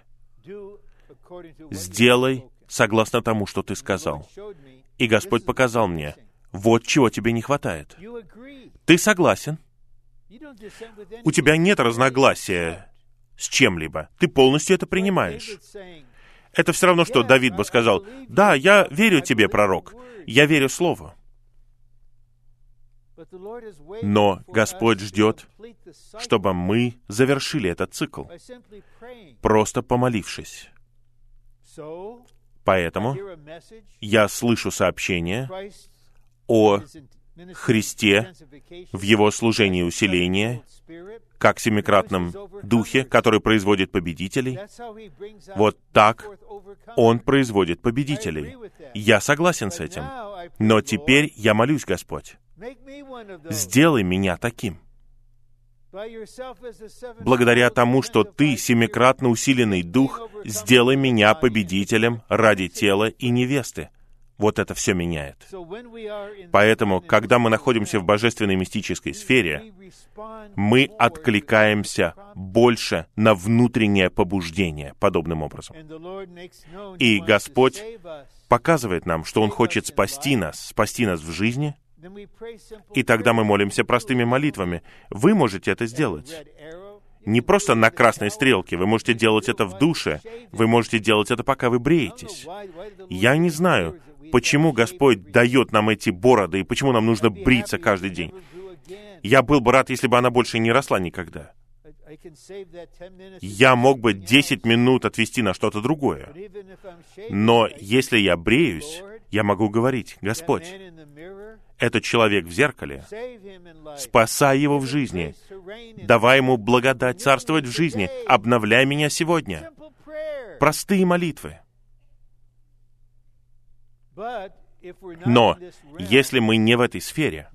сделай согласно тому, что ты сказал. И Господь показал мне, вот чего тебе не хватает. Ты согласен? У тебя нет разногласия с чем-либо. Ты полностью это принимаешь. Это все равно, что Давид бы сказал, «Да, я верю тебе, пророк, я верю Слову». Но Господь ждет, чтобы мы завершили этот цикл, просто помолившись. Поэтому я слышу сообщение о Христе в Его служении усиления, как семикратном Духе, который производит победителей. Вот так Он производит победителей. Я согласен с этим. Но теперь я молюсь, Господь, сделай меня таким. Благодаря тому, что Ты, семикратно усиленный Дух, сделай меня победителем ради тела и невесты. Вот это все меняет. Поэтому, когда мы находимся в божественной мистической сфере, мы откликаемся больше на внутреннее побуждение подобным образом. И Господь показывает нам, что Он хочет спасти нас, спасти нас в жизни, и тогда мы молимся простыми молитвами. Вы можете это сделать не просто на красной стрелке, вы можете делать это в душе, вы можете делать это, пока вы бреетесь. Я не знаю, почему Господь дает нам эти бороды и почему нам нужно бриться каждый день. Я был бы рад, если бы она больше не росла никогда. Я мог бы 10 минут отвести на что-то другое. Но если я бреюсь, я могу говорить, Господь, этот человек в зеркале, спасай его в жизни, давай ему благодать царствовать в жизни, обновляй меня сегодня. Простые молитвы. Но если мы не в этой сфере,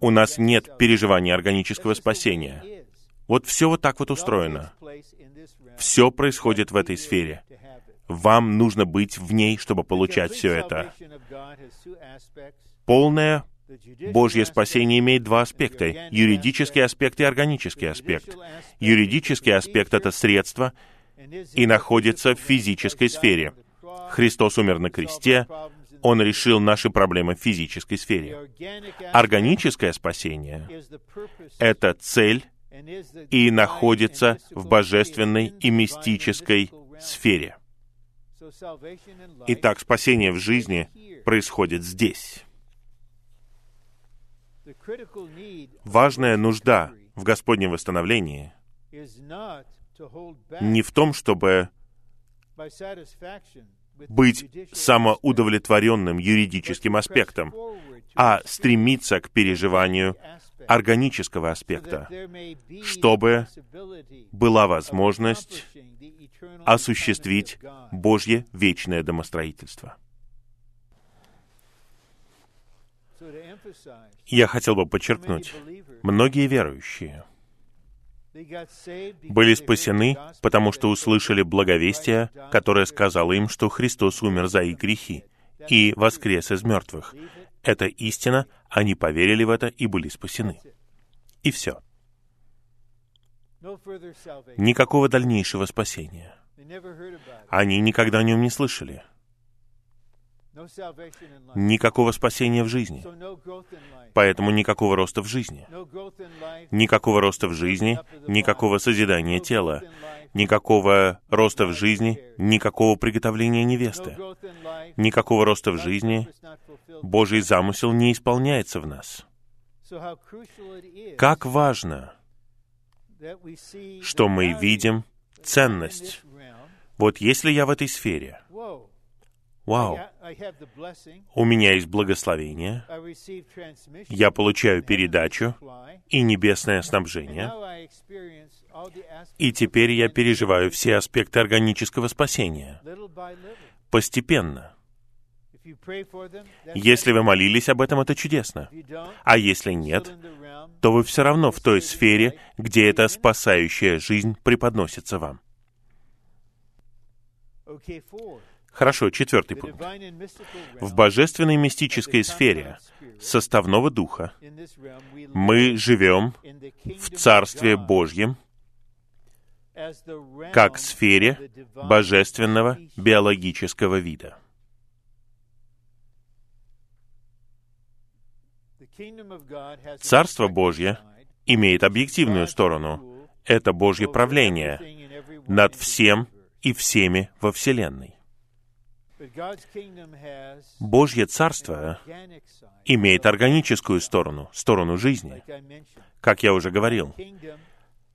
у нас нет переживания органического спасения. Вот все вот так вот устроено. Все происходит в этой сфере. Вам нужно быть в ней, чтобы получать все это. Полное Божье спасение имеет два аспекта — юридический аспект и органический аспект. Юридический аспект — это средство и находится в физической сфере. Христос умер на кресте, Он решил наши проблемы в физической сфере. Органическое спасение — это цель и находится в божественной и мистической сфере. Итак, спасение в жизни происходит здесь. Важная нужда в Господнем восстановлении не в том, чтобы быть самоудовлетворенным юридическим аспектом, а стремиться к переживанию органического аспекта, чтобы была возможность осуществить Божье вечное домостроительство. Я хотел бы подчеркнуть, многие верующие были спасены, потому что услышали благовестие, которое сказало им, что Христос умер за их грехи и воскрес из мертвых. Это истина, они поверили в это и были спасены. И все. Никакого дальнейшего спасения. Они никогда о нем не слышали. Никакого спасения в жизни. Поэтому никакого роста в жизни. Никакого роста в жизни, никакого созидания тела, никакого роста в жизни, никакого приготовления невесты. Никакого роста в жизни, Божий замысел не исполняется в нас. Как важно, что мы видим ценность. Вот если я в этой сфере, Вау! У меня есть благословение, я получаю передачу и небесное снабжение, и теперь я переживаю все аспекты органического спасения. Постепенно. Если вы молились об этом, это чудесно. А если нет, то вы все равно в той сфере, где эта спасающая жизнь преподносится вам. Хорошо, четвертый пункт. В божественной мистической сфере составного духа мы живем в Царстве Божьем, как сфере божественного биологического вида. Царство Божье имеет объективную сторону. Это Божье правление над всем и всеми во Вселенной. Божье Царство имеет органическую сторону, сторону жизни. Как я уже говорил,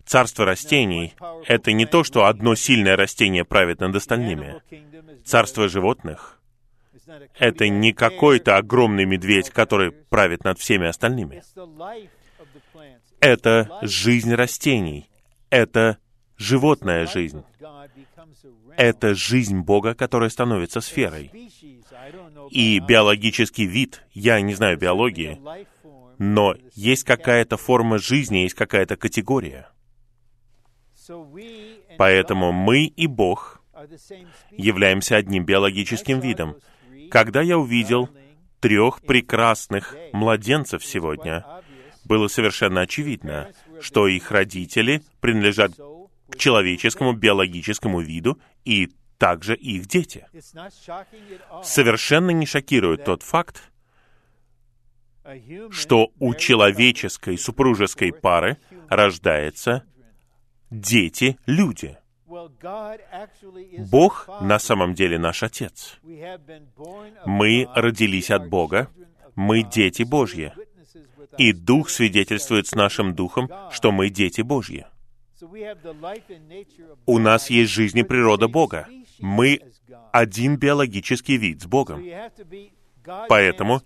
Царство растений — это не то, что одно сильное растение правит над остальными. Царство животных — это не какой-то огромный медведь, который правит над всеми остальными. Это жизнь растений. Это животная жизнь это жизнь Бога, которая становится сферой. И биологический вид, я не знаю биологии, но есть какая-то форма жизни, есть какая-то категория. Поэтому мы и Бог являемся одним биологическим видом. Когда я увидел трех прекрасных младенцев сегодня, было совершенно очевидно, что их родители принадлежат к человеческому биологическому виду и также их дети. Совершенно не шокирует тот факт, что у человеческой супружеской пары рождаются дети-люди. Бог на самом деле наш Отец. Мы родились от Бога, мы дети Божьи. И Дух свидетельствует с нашим Духом, что мы дети Божьи. У нас есть жизнь и природа Бога. Мы один биологический вид с Богом. Поэтому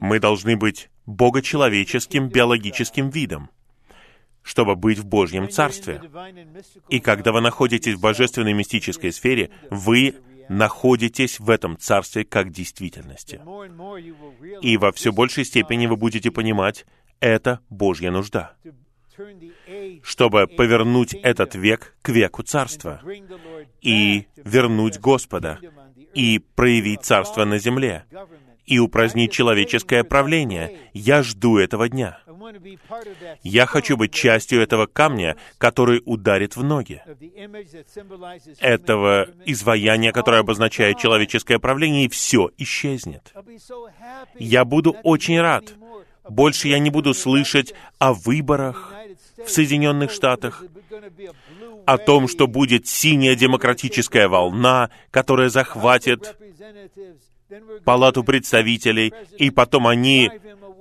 мы должны быть богочеловеческим биологическим видом, чтобы быть в Божьем Царстве. И когда вы находитесь в божественной мистической сфере, вы находитесь в этом царстве как действительности. И во все большей степени вы будете понимать, это Божья нужда чтобы повернуть этот век к веку Царства и вернуть Господа и проявить Царство на земле и упразднить человеческое правление. Я жду этого дня. Я хочу быть частью этого камня, который ударит в ноги. Этого изваяния, которое обозначает человеческое правление, и все исчезнет. Я буду очень рад. Больше я не буду слышать о выборах, в Соединенных Штатах, о том, что будет синяя демократическая волна, которая захватит Палату представителей, и потом они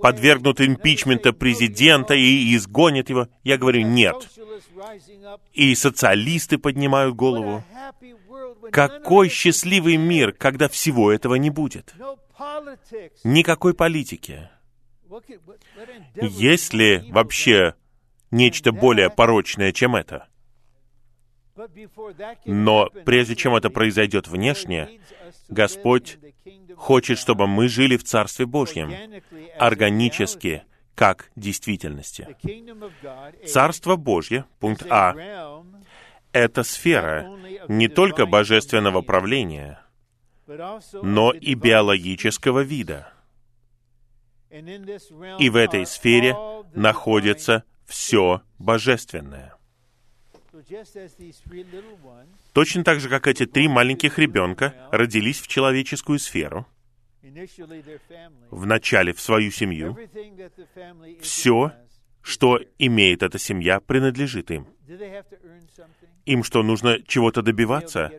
подвергнут импичмента президента и изгонят его. Я говорю, нет. И социалисты поднимают голову. Какой счастливый мир, когда всего этого не будет. Никакой политики. Есть ли вообще нечто более порочное, чем это. Но прежде чем это произойдет внешне, Господь хочет, чтобы мы жили в Царстве Божьем, органически, как действительности. Царство Божье, пункт А, это сфера не только божественного правления, но и биологического вида. И в этой сфере находится все божественное. Точно так же, как эти три маленьких ребенка родились в человеческую сферу, вначале в свою семью, все, что имеет эта семья, принадлежит им. Им что, нужно чего-то добиваться,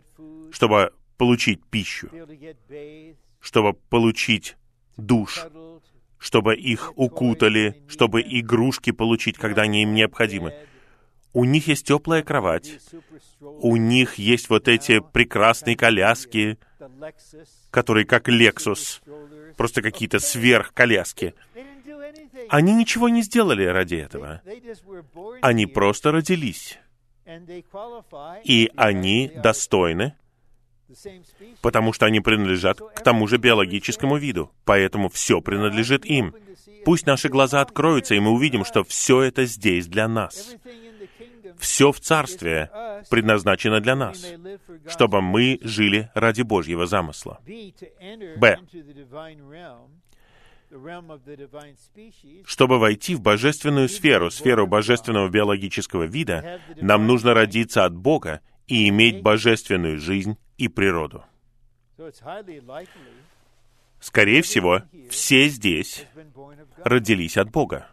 чтобы получить пищу, чтобы получить душ, чтобы их укутали, чтобы игрушки получить, когда они им необходимы. У них есть теплая кровать, у них есть вот эти прекрасные коляски, которые как Lexus, просто какие-то сверхколяски. Они ничего не сделали ради этого. Они просто родились. И они достойны потому что они принадлежат к тому же биологическому виду, поэтому все принадлежит им. Пусть наши глаза откроются, и мы увидим, что все это здесь для нас. Все в Царстве предназначено для нас, чтобы мы жили ради Божьего замысла. Б. Чтобы войти в божественную сферу, сферу божественного биологического вида, нам нужно родиться от Бога и иметь божественную жизнь и природу. Скорее всего, все здесь родились от Бога.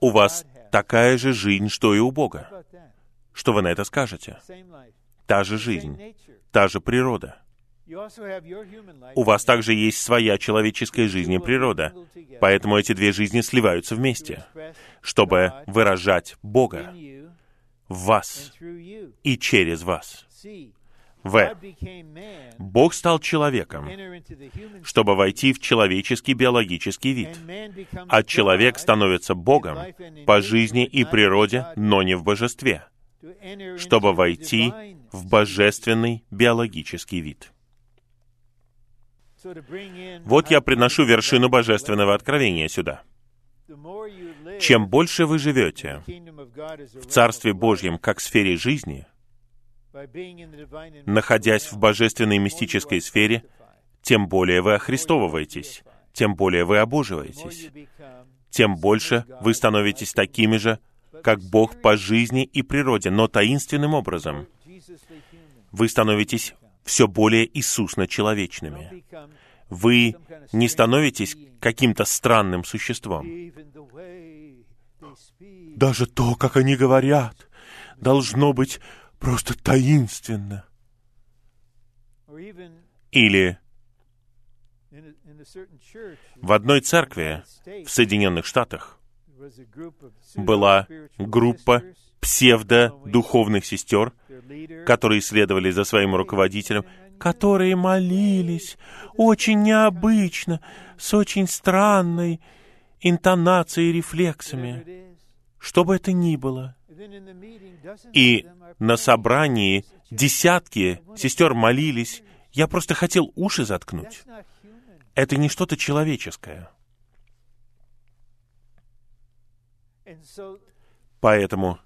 У вас такая же жизнь, что и у Бога. Что вы на это скажете? Та же жизнь, та же природа. У вас также есть своя человеческая жизнь и природа, поэтому эти две жизни сливаются вместе, чтобы выражать Бога в вас и через вас. В. Бог стал человеком, чтобы войти в человеческий биологический вид. А человек становится Богом по жизни и природе, но не в божестве, чтобы войти в божественный биологический вид. Вот я приношу вершину божественного откровения сюда. Чем больше вы живете в Царстве Божьем как сфере жизни, находясь в божественной мистической сфере, тем более вы охристовываетесь, тем более вы обоживаетесь, тем больше вы становитесь такими же, как Бог по жизни и природе, но таинственным образом. Вы становитесь все более Иисусно-человечными. Вы не становитесь каким-то странным существом. Даже то, как они говорят, должно быть просто таинственно. Или в одной церкви в Соединенных Штатах была группа псевдо-духовных сестер, которые следовали за своим руководителем, которые молились очень необычно, с очень странной интонацией и рефлексами, что бы это ни было. И на собрании десятки сестер молились. Я просто хотел уши заткнуть. Это не что-то человеческое. Поэтому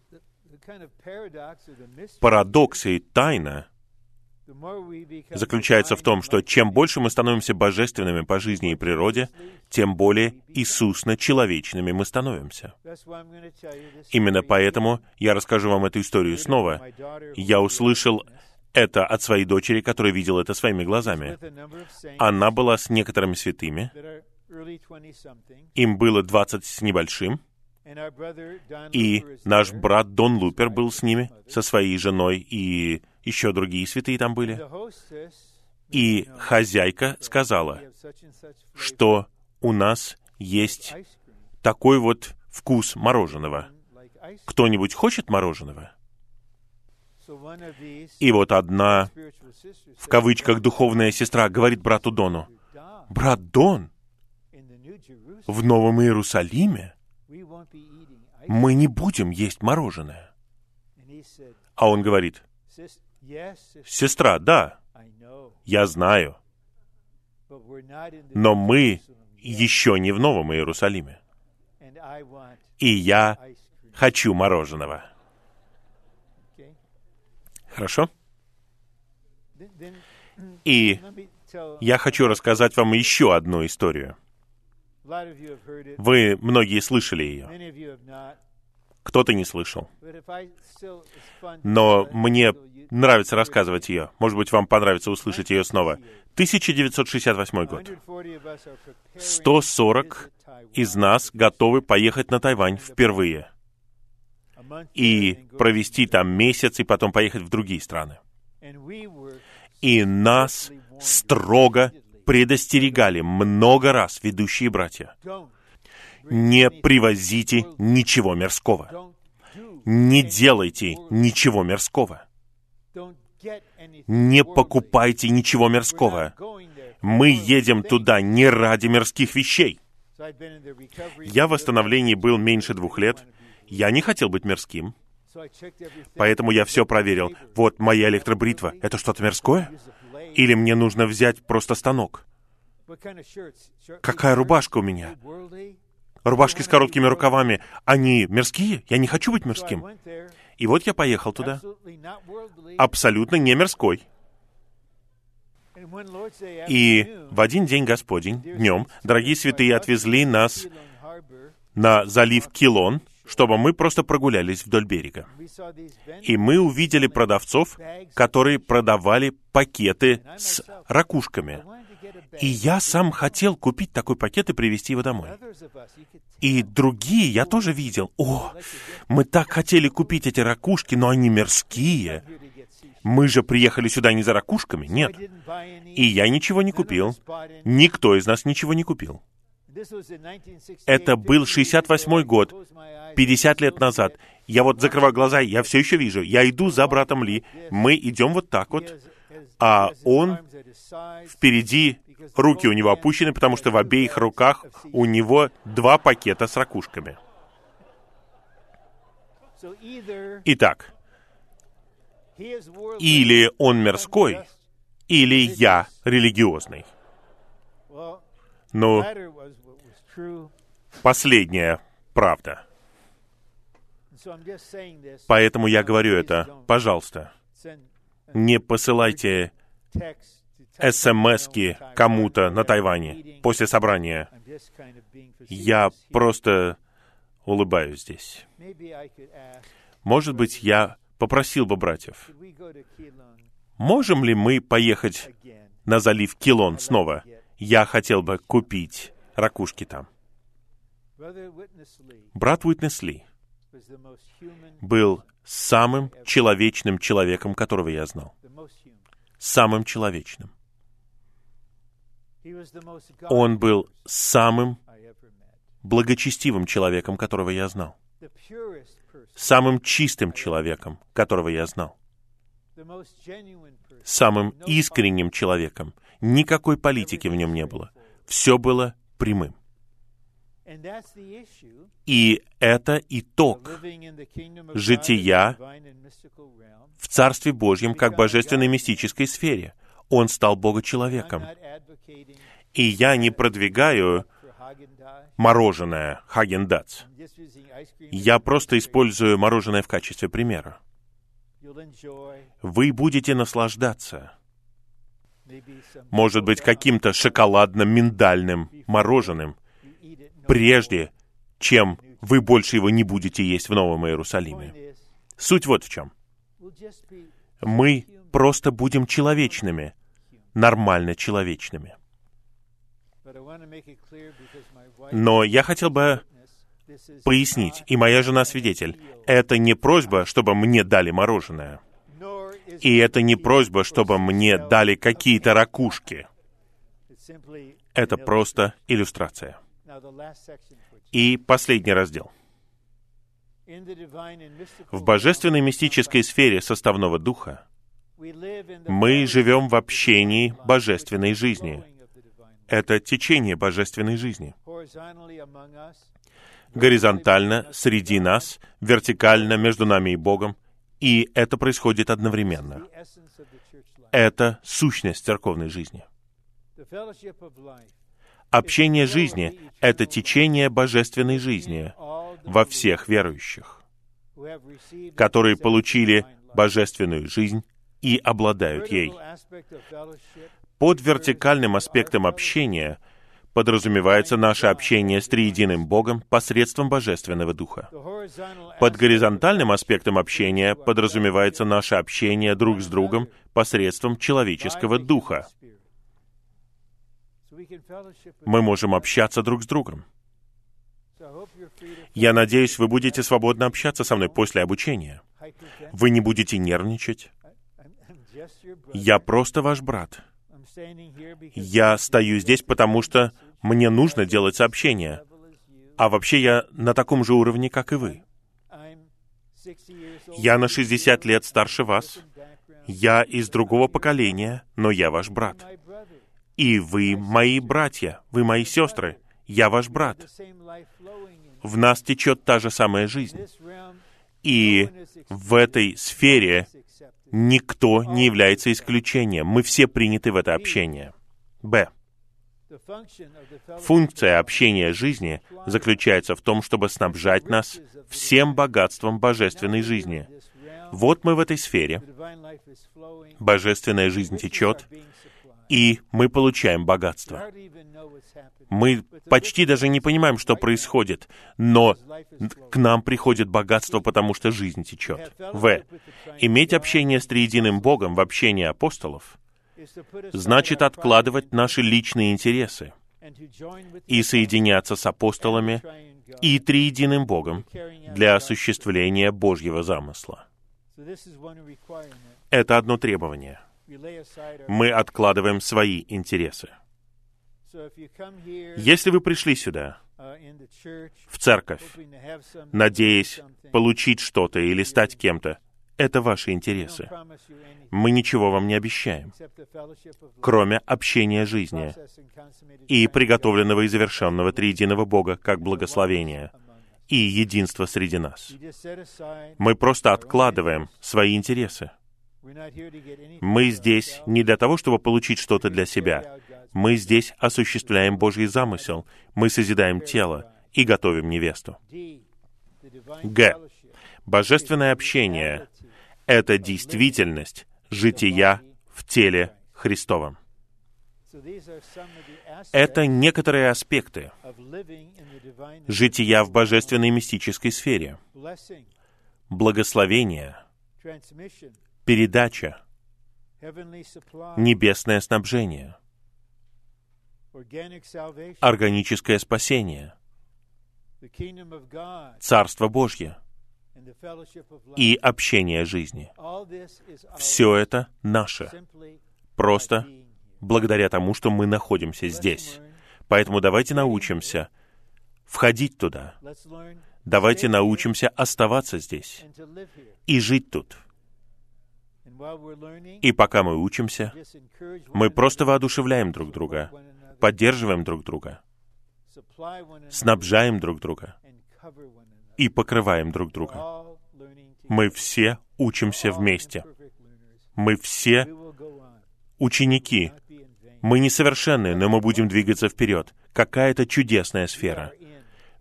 парадокс и тайна заключается в том, что чем больше мы становимся божественными по жизни и природе, тем более Иисусно-человечными мы становимся. Именно поэтому я расскажу вам эту историю снова. Я услышал это от своей дочери, которая видела это своими глазами. Она была с некоторыми святыми. Им было двадцать с небольшим. И наш брат Дон Лупер был с ними, со своей женой, и еще другие святые там были. И хозяйка сказала, что у нас есть такой вот вкус мороженого. Кто-нибудь хочет мороженого? И вот одна, в кавычках, духовная сестра говорит брату Дону, «Брат Дон, в Новом Иерусалиме мы не будем есть мороженое». А он говорит, «Сестра, да, я знаю, но мы еще не в Новом Иерусалиме. И я хочу мороженого». Хорошо? И я хочу рассказать вам еще одну историю. Вы многие слышали ее. Кто-то не слышал. Но мне нравится рассказывать ее. Может быть, вам понравится услышать ее снова. 1968 год. 140 из нас готовы поехать на Тайвань впервые и провести там месяц, и потом поехать в другие страны. И нас строго предостерегали много раз ведущие братья. Не привозите ничего мирского. Не делайте ничего мирского. Не покупайте ничего мирского. Мы едем туда не ради мирских вещей. Я в восстановлении был меньше двух лет. Я не хотел быть мирским. Поэтому я все проверил. Вот моя электробритва. Это что-то мирское? Или мне нужно взять просто станок? Какая рубашка у меня? Рубашки с короткими рукавами, они мирские? Я не хочу быть мирским. И вот я поехал туда. Абсолютно не мирской. И в один день Господень, днем, дорогие святые отвезли нас на залив Килон, чтобы мы просто прогулялись вдоль берега. И мы увидели продавцов, которые продавали пакеты с ракушками. И я сам хотел купить такой пакет и привезти его домой. И другие я тоже видел. О, мы так хотели купить эти ракушки, но они мерзкие. Мы же приехали сюда не за ракушками, нет. И я ничего не купил. Никто из нас ничего не купил. Это был 68 год, 50 лет назад. Я вот закрываю глаза, я все еще вижу. Я иду за братом Ли. Мы идем вот так вот, а он впереди, руки у него опущены, потому что в обеих руках у него два пакета с ракушками. Итак, или он мирской, или я религиозный. Ну, последняя правда. Поэтому я говорю это, пожалуйста, не посылайте смс кому-то на Тайване после собрания. Я просто улыбаюсь здесь. Может быть, я попросил бы братьев, можем ли мы поехать на залив Килон снова? Я хотел бы купить ракушки там. Брат Уитнес Ли был самым человечным человеком, которого я знал. Самым человечным. Он был самым благочестивым человеком, которого я знал. Самым чистым человеком, которого я знал. Самым искренним человеком. Никакой политики в нем не было. Все было прямым. И это итог жития в Царстве Божьем как божественной мистической сфере. Он стал Бога-человеком. И я не продвигаю мороженое Хагендац. Я просто использую мороженое в качестве примера. Вы будете наслаждаться может быть, каким-то шоколадно-миндальным мороженым, прежде чем вы больше его не будете есть в Новом Иерусалиме. Суть вот в чем. Мы просто будем человечными, нормально человечными. Но я хотел бы пояснить, и моя жена свидетель, это не просьба, чтобы мне дали мороженое. И это не просьба, чтобы мне дали какие-то ракушки. Это просто иллюстрация. И последний раздел. В божественной мистической сфере составного духа мы живем в общении божественной жизни. Это течение божественной жизни. Горизонтально среди нас, вертикально между нами и Богом, и это происходит одновременно. Это сущность церковной жизни. Общение жизни — это течение божественной жизни во всех верующих, которые получили божественную жизнь и обладают ей. Под вертикальным аспектом общения подразумевается наше общение с триединым Богом посредством Божественного Духа. Под горизонтальным аспектом общения подразумевается наше общение друг с другом посредством человеческого духа мы можем общаться друг с другом. Я надеюсь, вы будете свободно общаться со мной после обучения. Вы не будете нервничать. Я просто ваш брат. Я стою здесь, потому что мне нужно делать сообщения. А вообще я на таком же уровне, как и вы. Я на 60 лет старше вас. Я из другого поколения, но я ваш брат. И вы мои братья, вы мои сестры, я ваш брат. В нас течет та же самая жизнь. И в этой сфере никто не является исключением. Мы все приняты в это общение. Б. Функция общения жизни заключается в том, чтобы снабжать нас всем богатством божественной жизни. Вот мы в этой сфере. Божественная жизнь течет, и мы получаем богатство. Мы почти даже не понимаем, что происходит, но к нам приходит богатство, потому что жизнь течет. В. Иметь общение с триединым Богом в общении апостолов значит откладывать наши личные интересы и соединяться с апостолами и триединым Богом для осуществления Божьего замысла. Это одно требование. Мы откладываем свои интересы. Если вы пришли сюда, в церковь, надеясь получить что-то или стать кем-то, это ваши интересы. Мы ничего вам не обещаем, кроме общения жизни и приготовленного и завершенного триединого Бога как благословения и единства среди нас. Мы просто откладываем свои интересы. Мы здесь не для того, чтобы получить что-то для себя. Мы здесь осуществляем Божий замысел. Мы созидаем тело и готовим невесту. Г. Божественное общение — это действительность жития в теле Христовом. Это некоторые аспекты жития в божественной мистической сфере. Благословение, передача, небесное снабжение, органическое спасение, Царство Божье и общение жизни. Все это наше, просто благодаря тому, что мы находимся здесь. Поэтому давайте научимся входить туда. Давайте научимся оставаться здесь и жить тут. И пока мы учимся, мы просто воодушевляем друг друга, поддерживаем друг друга, снабжаем друг друга и покрываем друг друга. Мы все учимся вместе. Мы все ученики. Мы несовершенны, но мы будем двигаться вперед. Какая-то чудесная сфера.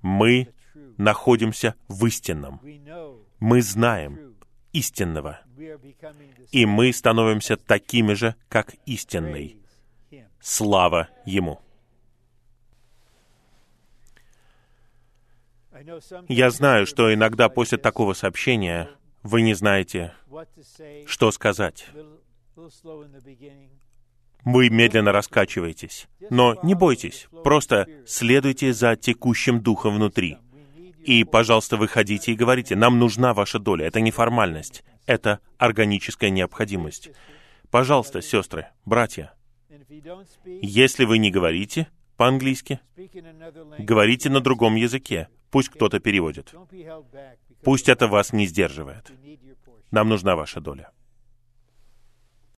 Мы находимся в истинном. Мы знаем истинного. И мы становимся такими же, как истинный. Слава Ему! Я знаю, что иногда после такого сообщения вы не знаете, что сказать. Вы медленно раскачиваетесь. Но не бойтесь, просто следуйте за текущим духом внутри. И, пожалуйста, выходите и говорите, нам нужна ваша доля. Это не формальность, это органическая необходимость. Пожалуйста, сестры, братья, если вы не говорите по-английски, говорите на другом языке. Пусть кто-то переводит. Пусть это вас не сдерживает. Нам нужна ваша доля.